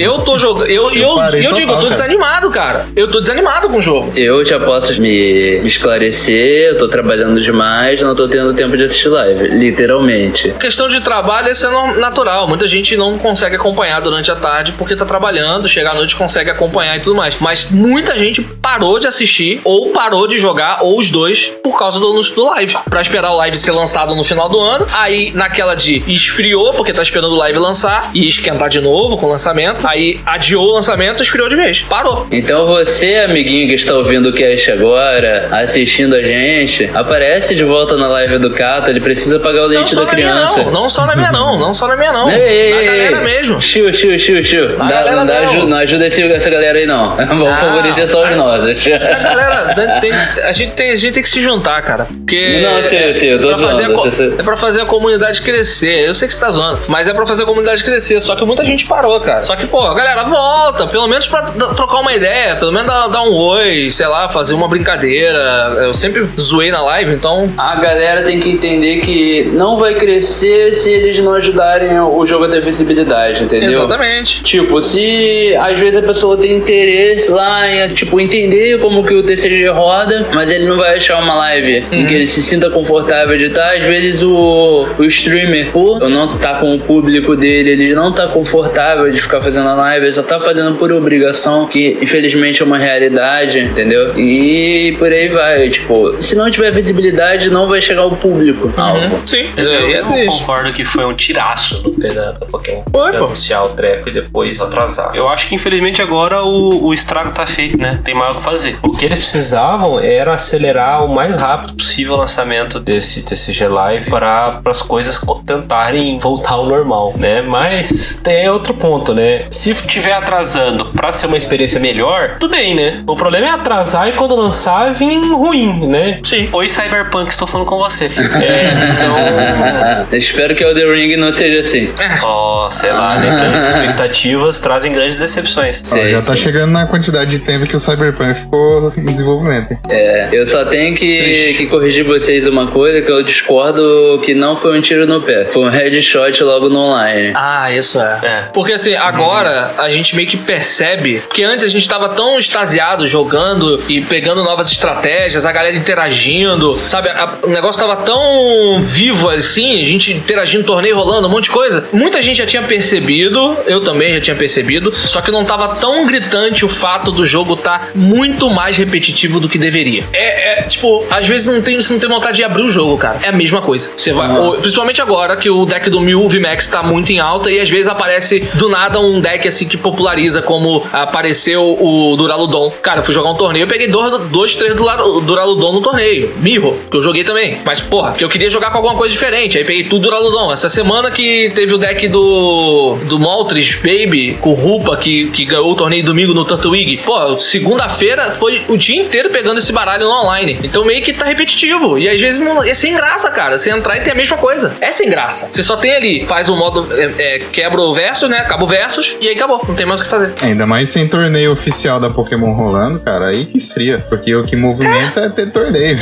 eu tô jogando, eu, eu, parei eu digo, eu tô cara. Desanimado, cara. Eu tô desanimado com o jogo. Eu já posso me, me esclarecer, eu tô trabalhando demais, não tô tendo tempo de assistir live, literalmente. Questão de trabalho, isso é natural. Muita gente não consegue acompanhar durante a tarde porque tá trabalhando, chega à noite consegue acompanhar e tudo mais. Mas muita gente parou de assistir, ou parou de jogar, ou os dois, por causa do anúncio do live. Pra esperar o live ser lançado no final do ano. Aí, naquela de esfriou, porque tá esperando o live lançar, e esquentar de novo com o lançamento. Aí adiou o lançamento, esfriou de vez. Parou. Então você, amiguinho que está ouvindo o cast agora, assistindo a gente, aparece de volta na live do Cato, ele precisa pagar o Não leite da na minha, criança. não. Não só na minha, não. Não só na minha, não. Ei, ei, na ei, galera ei. mesmo. Chiu, chiu, chiu, chiu. Dá- não, dá mesmo. aju- não ajuda esse- essa galera aí, não. Vamos Ah, favorecer só os nossos. A galera, né, tem- a, gente tem, a gente tem que se juntar, cara. Porque. Não, eu sei, eu sei, eu tô é pra fazer a zoando. É pra fazer a comunidade crescer. Eu sei que você tá zoando, mas é pra fazer a comunidade crescer. Só que muita gente parou, cara. Só que, pô, galera, volta. Pelo menos pra d- trocar uma ideia. Pelo menos dar, dar um oi, sei lá, fazer uma brincadeira. Eu sempre zoei na live, então. A galera tem que entender que não vai crescer se eles não ajudarem o jogo a ter visibilidade, entendeu? Exatamente. Tipo, se às vezes a pessoa tem interesse lá em, tipo, entender como que o TCG roda, mas ele não vai achar uma live em que ele se sinta confortável de estar, às vezes o, o streamer, por não tá com o público dele, ele não tá confortável de ficar fazendo a live, ele só tá fazendo por obrigação, que infelizmente é uma realidade, entendeu? E por aí vai, tipo, se não tiver visibilidade, não vai chegar o público alvo. Sim. Eu, É, é eu concordo que foi um tiraço no pé da, da Pokémon. Foi, pô. Anunciar o trap e depois atrasar. Eu acho que infelizmente agora o, o estrago tá feito, né? Tem mais o que fazer. O que eles precisavam era acelerar o mais rápido possível o lançamento desse TCG Live para as coisas co- tentarem voltar ao normal, né? Mas tem outro ponto, né? Se tiver atrasando pra ser uma experiência melhor, tudo bem, né? O problema é atrasar e quando lançar vir ruim, né? Sim. Oi, Cyberpunk, estou falando com você. É, então. Espero que o The Ring não seja assim. Ó, sei lá, né? Grandes expectativas trazem grandes decepções. Sei, já tá sei. chegando na quantidade de tempo que o Cyberpunk ficou em desenvolvimento. É, eu só tenho que, que corrigir vocês uma coisa que eu discordo que não foi um tiro no pé. Foi um headshot logo no online. Ah, isso é. É. Porque assim, agora a gente meio que percebe. Porque antes a gente tava tão extasiado jogando e pegando novas estratégias, a galera interagindo, sabe? A- o negócio tava tão vivo assim, a gente interagindo, torneio rolando, um monte de coisa. Muita gente já tinha percebido, eu também já tinha percebido, só que não tava tão gritante o fato do jogo tá muito mais repetitivo do que deveria. É, é, tipo, às vezes não tem, você não tem vontade de abrir o jogo, cara. É a mesma coisa. Você vai. Uhum. ou- principalmente agora que o deck do Mil VMAX tá muito em alta e às vezes aparece do nada um deck assim que populariza, como apareceu o Duraludon. Cara, eu fui jogar um torneio, eu peguei dois, dois três Dura- Duraludon no torneio. Mirro, que eu joguei também. Mas, porra, que eu queria jogar com alguma coisa diferente. Aí peguei tudo Duraludon. Essa semana que teve o deck do. do Moltres Baby, com o Rupa, que, que ganhou o torneio domingo no Turtwig. Pô, segunda-feira foi o dia inteiro pegando esse baralho no online. Então meio que tá repetitivo. E às vezes não, é sem graça, cara. Você entrar e tem a mesma coisa. É sem graça. Você só tem ali, faz o modo. é, é, quebra o versus, né? Acaba o versus e aí acabou. Não tem mais o que fazer. Ainda mais sem torneio oficial da Pokémon rolando, cara, aí que esfria. Porque o que movimenta é ter torneio.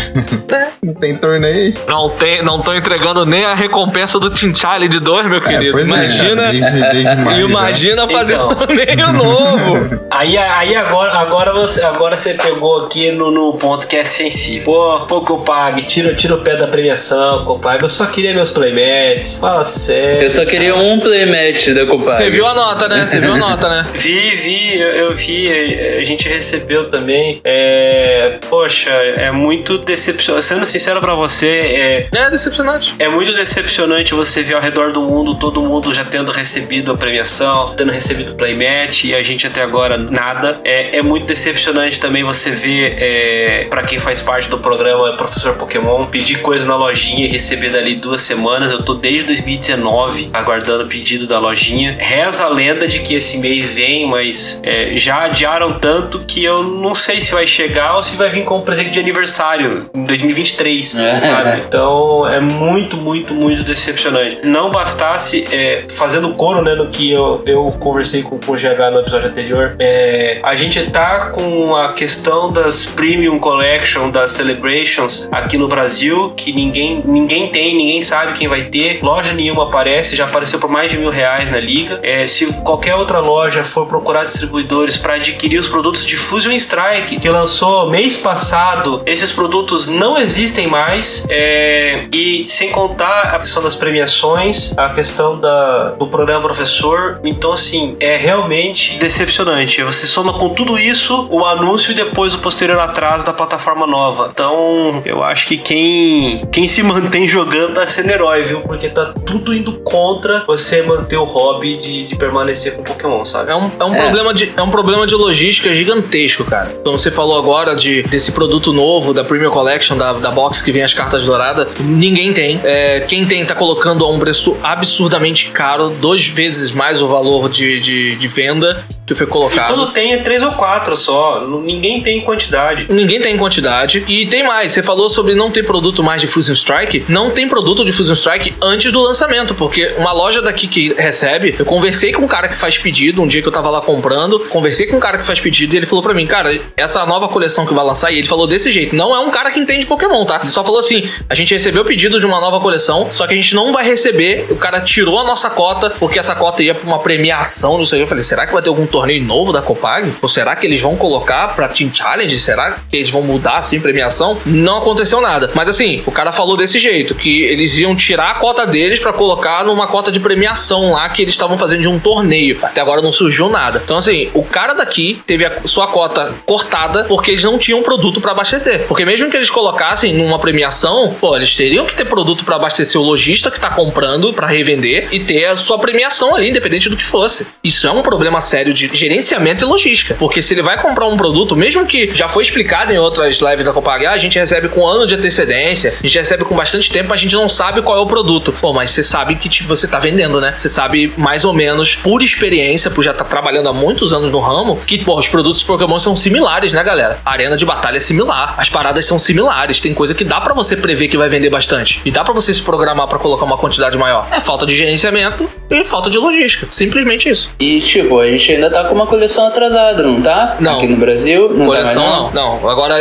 É. Não tem torneio. Não, tem, não tô entregando nem a recompensa do Tinchale de 2, meu É, querido. é, imagina. cara, desde, desde maio, já. imagina fazer Então. torneio novo. Aí, aí agora, agora, você, agora você pegou aqui no, no ponto que é sensível. Pô, pô, Copag, tira, tira o pé da premiação, Copag. Eu só queria meus playmats. Fala sério. Eu só queria um playmatch da Copag. Você viu a nota, né? Você viu a nota, né? Vi, vi, eu, eu vi, a, a gente recebeu também. É, poxa, é muito decepcionante. Sendo sincero pra você, é, É decepcionante. é muito decepcionante você ver ao redor do mundo todo mundo já tendo recebido a premiação, tendo recebido o playmatch. internet e a gente até agora nada. É, é muito decepcionante também você ver, é, para quem faz parte do programa Professor Pokémon, pedir coisa na lojinha e receber dali duas semanas. Eu tô desde 2019 aguardando o pedido da lojinha. Reza a lenda de que esse mês vem, mas é, já adiaram tanto que eu não sei se vai chegar ou se vai vir como presente de aniversário em 2023, É. sabe? Então é muito, muito, muito decepcionante. Não bastasse, é, fazendo coro né, no que eu, eu conversei com, com o GH no episódio anterior, é, a gente tá com a questão das Premium Collection, das Celebrations aqui no Brasil, que ninguém, ninguém tem, ninguém sabe quem vai ter, loja nenhuma aparece, já apareceu por mais de mil reais na liga. É, se qualquer outra loja for procurar distribuidores para adquirir os produtos de Fusion Strike, que lançou mês passado, esses produtos não existem mais. É, e sem contar a questão das premiações, a questão da, do programa professor. Então, assim, é realmente decepcionante. Você soma com tudo isso o anúncio e depois o posterior atraso da plataforma nova. Então, eu acho que quem, quem se mantém jogando tá sendo herói, viu? Porque tá tudo indo contra você manter o hobby de, de permanecer com Pokémon, sabe? É um, é, um Problema de, é um problema de logística gigantesco, cara. Então você falou agora de, desse produto novo da Premium Collection, da, da box que vem as cartas douradas. Ninguém tem. É, quem tem tá colocando a um preço absurdamente caro, duas vezes mais o valor de, de, de venda que foi E colocado. quando tem é três ou quatro só. Ninguém tem quantidade. Ninguém tem quantidade. E tem mais. Você falou sobre não ter produto mais de Fusion Strike. Não tem produto de Fusion Strike antes do lançamento. Porque uma loja daqui que recebe, eu conversei com um cara que faz pedido um dia que eu tava lá comprando. Conversei com um cara que faz pedido e ele falou pra mim, cara, essa nova coleção que vai lançar, e ele falou desse jeito. Não é um cara que entende Pokémon, tá? Ele só falou assim: a gente recebeu o pedido de uma nova coleção, só que a gente não vai receber. O cara tirou a nossa cota, porque essa cota ia pra uma premiação, não sei. Eu falei, será que vai ter algum torneio novo da Copag? Ou será que eles vão colocar pra Team Challenge? Será que eles vão mudar assim premiação? Não aconteceu nada. Mas assim, o cara falou desse jeito, que eles iam tirar a cota deles pra colocar numa cota de premiação lá que eles estavam fazendo de um torneio. Até agora não surgiu nada. Então assim, o cara daqui teve a sua cota cortada porque eles não tinham produto pra abastecer. Porque mesmo que eles colocassem numa premiação, pô, eles teriam que ter produto pra abastecer o lojista que tá comprando pra revender e ter a sua premiação ali, independente do que fosse. Isso é um problema sério de gerenciamento e logística. Porque se ele vai comprar um produto, mesmo que já foi explicado em outras lives da Copag, ah, a gente recebe com ano de antecedência, a gente recebe com bastante tempo, a gente não sabe qual é o produto. Pô, mas você sabe que tipo, você tá vendendo, né? Você sabe mais ou menos, por experiência, por já estar trabalhando há muitos anos no ramo, que, pô, os produtos Pokémon são similares, né, galera? A arena de batalha é similar, as paradas são similares, tem coisa que dá pra você prever que vai vender bastante. E dá pra você se programar pra colocar uma quantidade maior. É falta de gerenciamento e falta de logística. Simplesmente isso. E, tipo, a gente ainda tá com uma coleção atrasada, não tá? Não. Aqui no Brasil? Não Coleção tá mais, não. Não, agora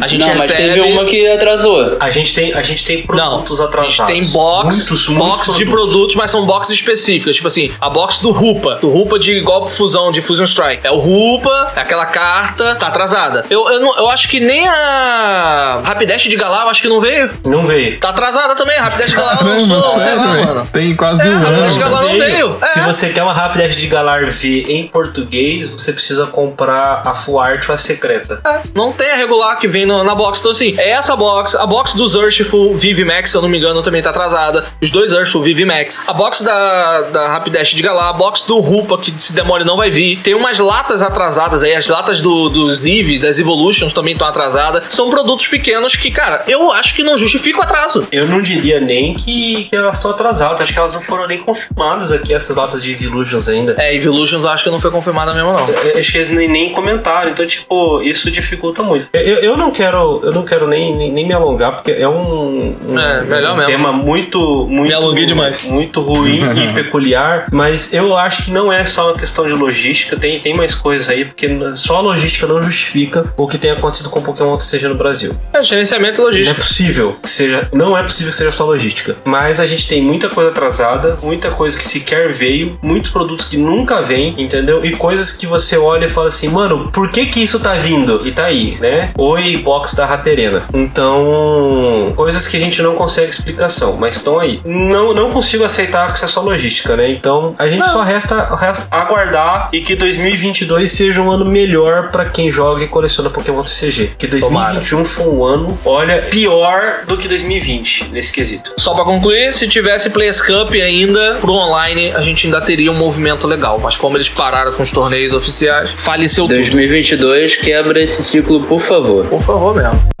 a gente não, mas recebe... teve uma que atrasou. A gente tem, a gente tem produtos Não, atrasados. A gente tem box, Muitos, box muitos de produtos, mas são boxes específicas. Tipo assim, a box do Rupa. Do Rupa de golpe fusão, de Fusion Strike. É o Rupa, é aquela carta, tá atrasada. Eu, eu, não- eu acho que nem a Rapidash de Galar, eu acho que não veio. Não veio. Tá atrasada também. A Rapidash de Galar Caramba, lançou, sério, lá, mano. Tem quase É, um a Rapidash de ano. Galar não veio. É. Se você quer uma Rapidash de Galar V em português, você precisa comprar a Full Art ou a secreta. É, não tem a regular que vem no- na box. Então, assim, é essa box. A box dos Urshful Vive Max, se eu não me engano, também tá atrasada. Os dois Urshful Vive Max. A box da, da Rapidash de Galar. A box do Rupa, que se demore não vai vir. Tem umas latas atrasadas aí. As latas do, dos Eevees, as Evolutions também estão atrasadas. São produtos pequenos que, cara, eu acho que não justifica o atraso. Eu não diria nem que, que elas estão atrasadas. Acho que elas não foram nem confirmadas aqui, essas latas de Evolutions ainda. É, Evolutions eu acho que não foi confirmada mesmo, não. Eu Acho que eles nem, nem comentaram, então, tipo, isso dificulta muito. Eu, eu- não quero, eu não quero nem, nem, nem me alongar, porque é um, um- É, melhor um mesmo. tema muito, muito, Me alonguei demais. muito ruim e peculiar, mas eu acho que não é só uma questão de logística, tem, tem mais coisas aí, porque só a logística não justifica o que tem acontecido com o Pokémon que seja no Brasil. É, gerenciamento e Não é logística. possível que seja, não é possível que seja só logística. Mas a gente tem muita coisa atrasada, muita coisa que sequer veio, muitos produtos que nunca vêm, entendeu? E coisas que você olha e fala assim, mano, por que que isso tá vindo? E tá aí, né? Oi, box da Raterena. Então, coisas que a gente não consegue explicação, mas estão aí. Não, não consigo aceitar que isso é só logística, né? Então, a gente só resta, resta aguardar e que 2022 seja um ano melhor pra quem joga e coleciona Pokémon TCG. Que 2021 foi um ano, olha, pior do que 2020 nesse quesito. Só pra concluir, se tivesse Players Cup ainda pro online, a gente ainda teria um movimento legal. Mas como eles pararam com nos torneios oficiais. Faleceu tudo. 2022, quebra esse ciclo, por favor. Por favor mesmo.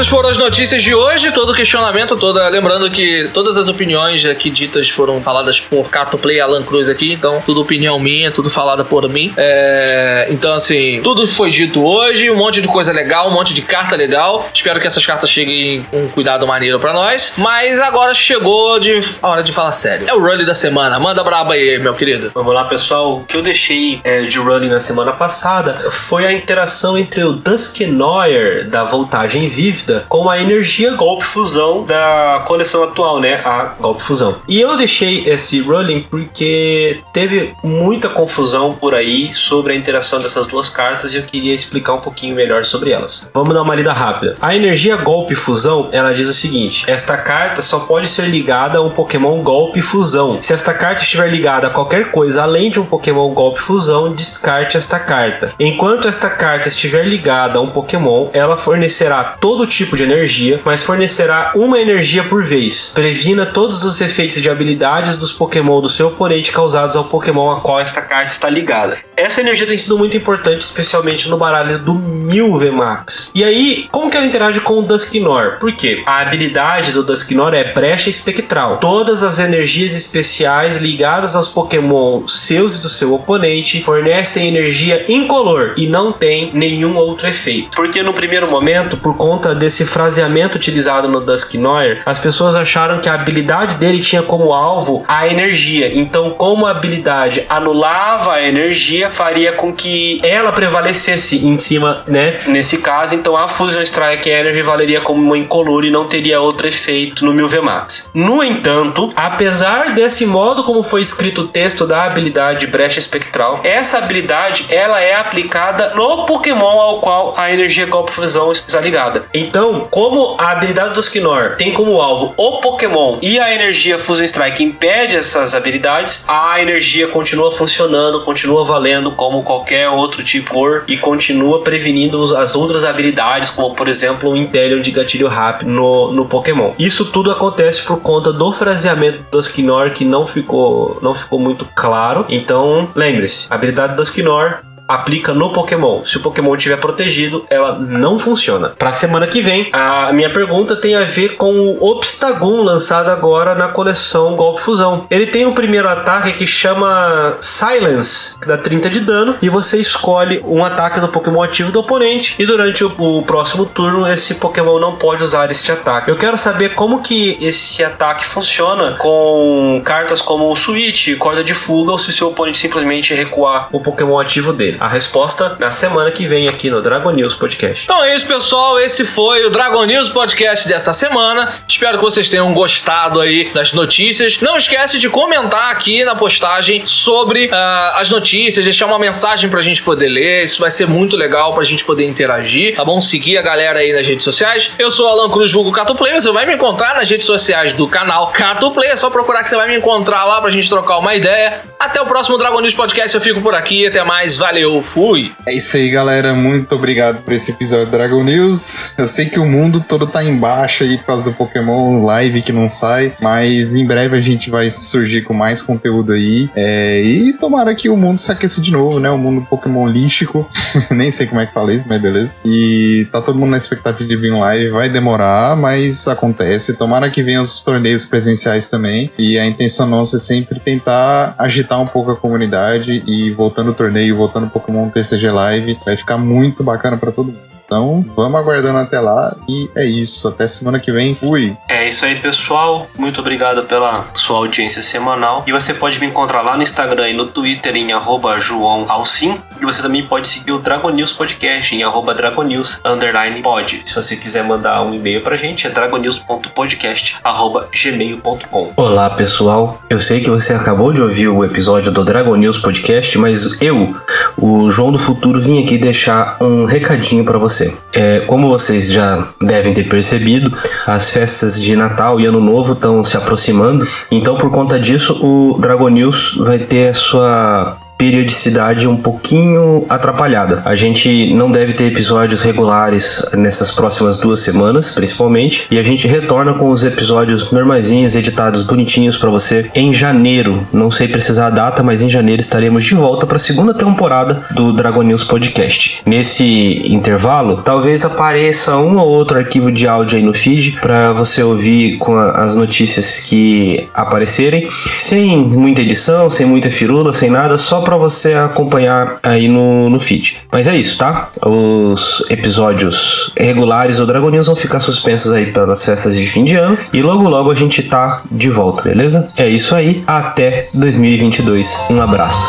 Essas foram as notícias de hoje, todo questionamento, toda, lembrando que todas as opiniões aqui ditas foram faladas por Cato Play Alan Cruz aqui, então tudo opinião minha, tudo falada por mim. É, então assim, tudo foi dito hoje, um monte de coisa legal, um monte de carta legal. Espero que essas cartas cheguem com um cuidado maneiro pra nós. Mas agora chegou de, a hora de falar sério. É o rally da semana, manda braba aí, meu querido. Vamos lá, pessoal. O que eu deixei é, de running na semana passada foi a interação entre o Dusknoir da voltagem vívida com a energia golpe fusão da coleção atual, né? A golpe fusão. E eu deixei esse rolling porque teve muita confusão por aí sobre a interação dessas duas cartas e eu queria explicar um pouquinho melhor sobre elas. Vamos dar uma lida rápida. A energia golpe fusão, ela diz o seguinte: esta carta só pode ser ligada a um Pokémon golpe fusão. Se esta carta estiver ligada a qualquer coisa além de um Pokémon golpe fusão, descarte esta carta. Enquanto esta carta estiver ligada a um Pokémon, ela fornecerá todo tipo de energia, mas fornecerá uma energia por vez. Previna todos os efeitos de habilidades dos Pokémon do seu oponente causados ao Pokémon a qual esta carta está ligada. Essa energia tem sido muito importante, especialmente no baralho do Mil VMAX. E aí, como que ela interage com o Dusknoir? Por quê? A habilidade do Dusknoir é brecha espectral. Todas as energias especiais ligadas aos Pokémon seus e do seu oponente fornecem energia incolor e não tem nenhum outro efeito. Porque no primeiro momento, por conta desse fraseamento utilizado no Dusknoir, as pessoas acharam que a habilidade dele tinha como alvo a energia. Então, como a habilidade anulava a energia, faria com que ela prevalecesse em cima, né? Nesse caso, então a Fusion Strike Energy valeria como uma incolor e não teria outro efeito no 1000 VMAX. No entanto, apesar desse modo como foi escrito o texto da habilidade brecha espectral, essa habilidade ela é aplicada no Pokémon ao qual a energia golpe fusão está ligada. Então, como a habilidade do Skinor tem como alvo o Pokémon e a energia Fusion Strike impede essas habilidades, a energia continua funcionando, continua valendo como qualquer outro tipo cor e continua prevenindo as outras habilidades, como por exemplo o Inteleon de gatilho rápido no, no Pokémon. Isso tudo acontece por conta do fraseamento do Skinor que não ficou, não ficou muito claro. Então, lembre-se, a habilidade do Skinor aplica no Pokémon. Se o Pokémon estiver protegido, ela não funciona. Para semana que vem, a minha pergunta tem a ver com o Obstagoon lançado agora na coleção Golpe Fusão. Ele tem um primeiro ataque que chama Silence, que dá 30 de dano, e você escolhe um ataque do Pokémon ativo do oponente e durante o, o próximo turno esse Pokémon não pode usar este ataque. Eu quero saber como que esse ataque funciona com cartas como o Switch, corda de fuga ou se seu oponente simplesmente recuar o Pokémon ativo dele. A resposta na semana que vem aqui no Dragon News Podcast. Então é isso, pessoal. Esse foi o Dragon News Podcast dessa semana. Espero que vocês tenham gostado aí das notícias. Não esquece de comentar aqui na postagem sobre ah, as notícias, deixar uma mensagem pra gente poder ler. Isso vai ser muito legal pra gente poder interagir, tá bom? Seguir a galera aí nas redes sociais. Eu sou o Alan Cruz, vulgo Cato Play. Você vai me encontrar nas redes sociais do canal Cato Play. É só procurar que você vai me encontrar lá pra gente trocar uma ideia. Até o próximo Dragon News Podcast. Eu fico por aqui. Até mais. Valeu. Fui. É isso aí, galera. Muito obrigado por esse episódio do Dragon News. Eu sei que o mundo todo tá embaixo aí por causa do Pokémon Live que não sai, mas em breve a gente vai surgir com mais conteúdo aí. É, e tomara que o mundo se aqueça de novo, né? O mundo Pokémon lístico. Nem sei como é que fala isso, mas beleza. E tá todo mundo na expectativa de vir um live. Vai demorar, mas acontece. Tomara que venham os torneios presenciais também. E a intenção nossa é sempre tentar agitar um pouco a comunidade e voltando o torneio, voltando Pokémon TCG Live, vai ficar muito bacana pra todo mundo. Então, vamos aguardando até lá e é isso. Até semana que vem. Fui! É isso aí, pessoal. Muito obrigado pela sua audiência semanal. E você pode me encontrar lá no Instagram e no Twitter em arroba João Alcim. E você também pode seguir o Dragon News Podcast em arroba Dragonews underline pod. Se você quiser mandar um e-mail pra gente, é dragonews.podcast arroba gmail.com. Olá, pessoal. Eu sei que você acabou de ouvir o episódio do Dragon News Podcast, mas eu, o João do Futuro, vim aqui deixar um recadinho pra você É, como vocês já devem ter percebido, as festas de Natal e Ano Novo estão se aproximando, então por conta disso o Dragon News vai ter a sua periodicidade um pouquinho atrapalhada. A gente não deve ter episódios regulares nessas próximas duas semanas, principalmente, e a gente retorna com os episódios normaisinhos, editados bonitinhos para você em janeiro. Não sei precisar a data, mas em janeiro estaremos de volta para a segunda temporada do Dragon News Podcast. Nesse intervalo, talvez apareça um ou outro arquivo de áudio aí no feed para você ouvir com as notícias que aparecerem, sem muita edição, sem muita firula, sem nada, só para você acompanhar aí no, no feed. Mas é isso, tá? Os episódios regulares do Dragon vão ficar suspensos aí pelas festas de fim de ano e logo logo a gente tá de volta, beleza? É isso aí, até 2022. Um abraço.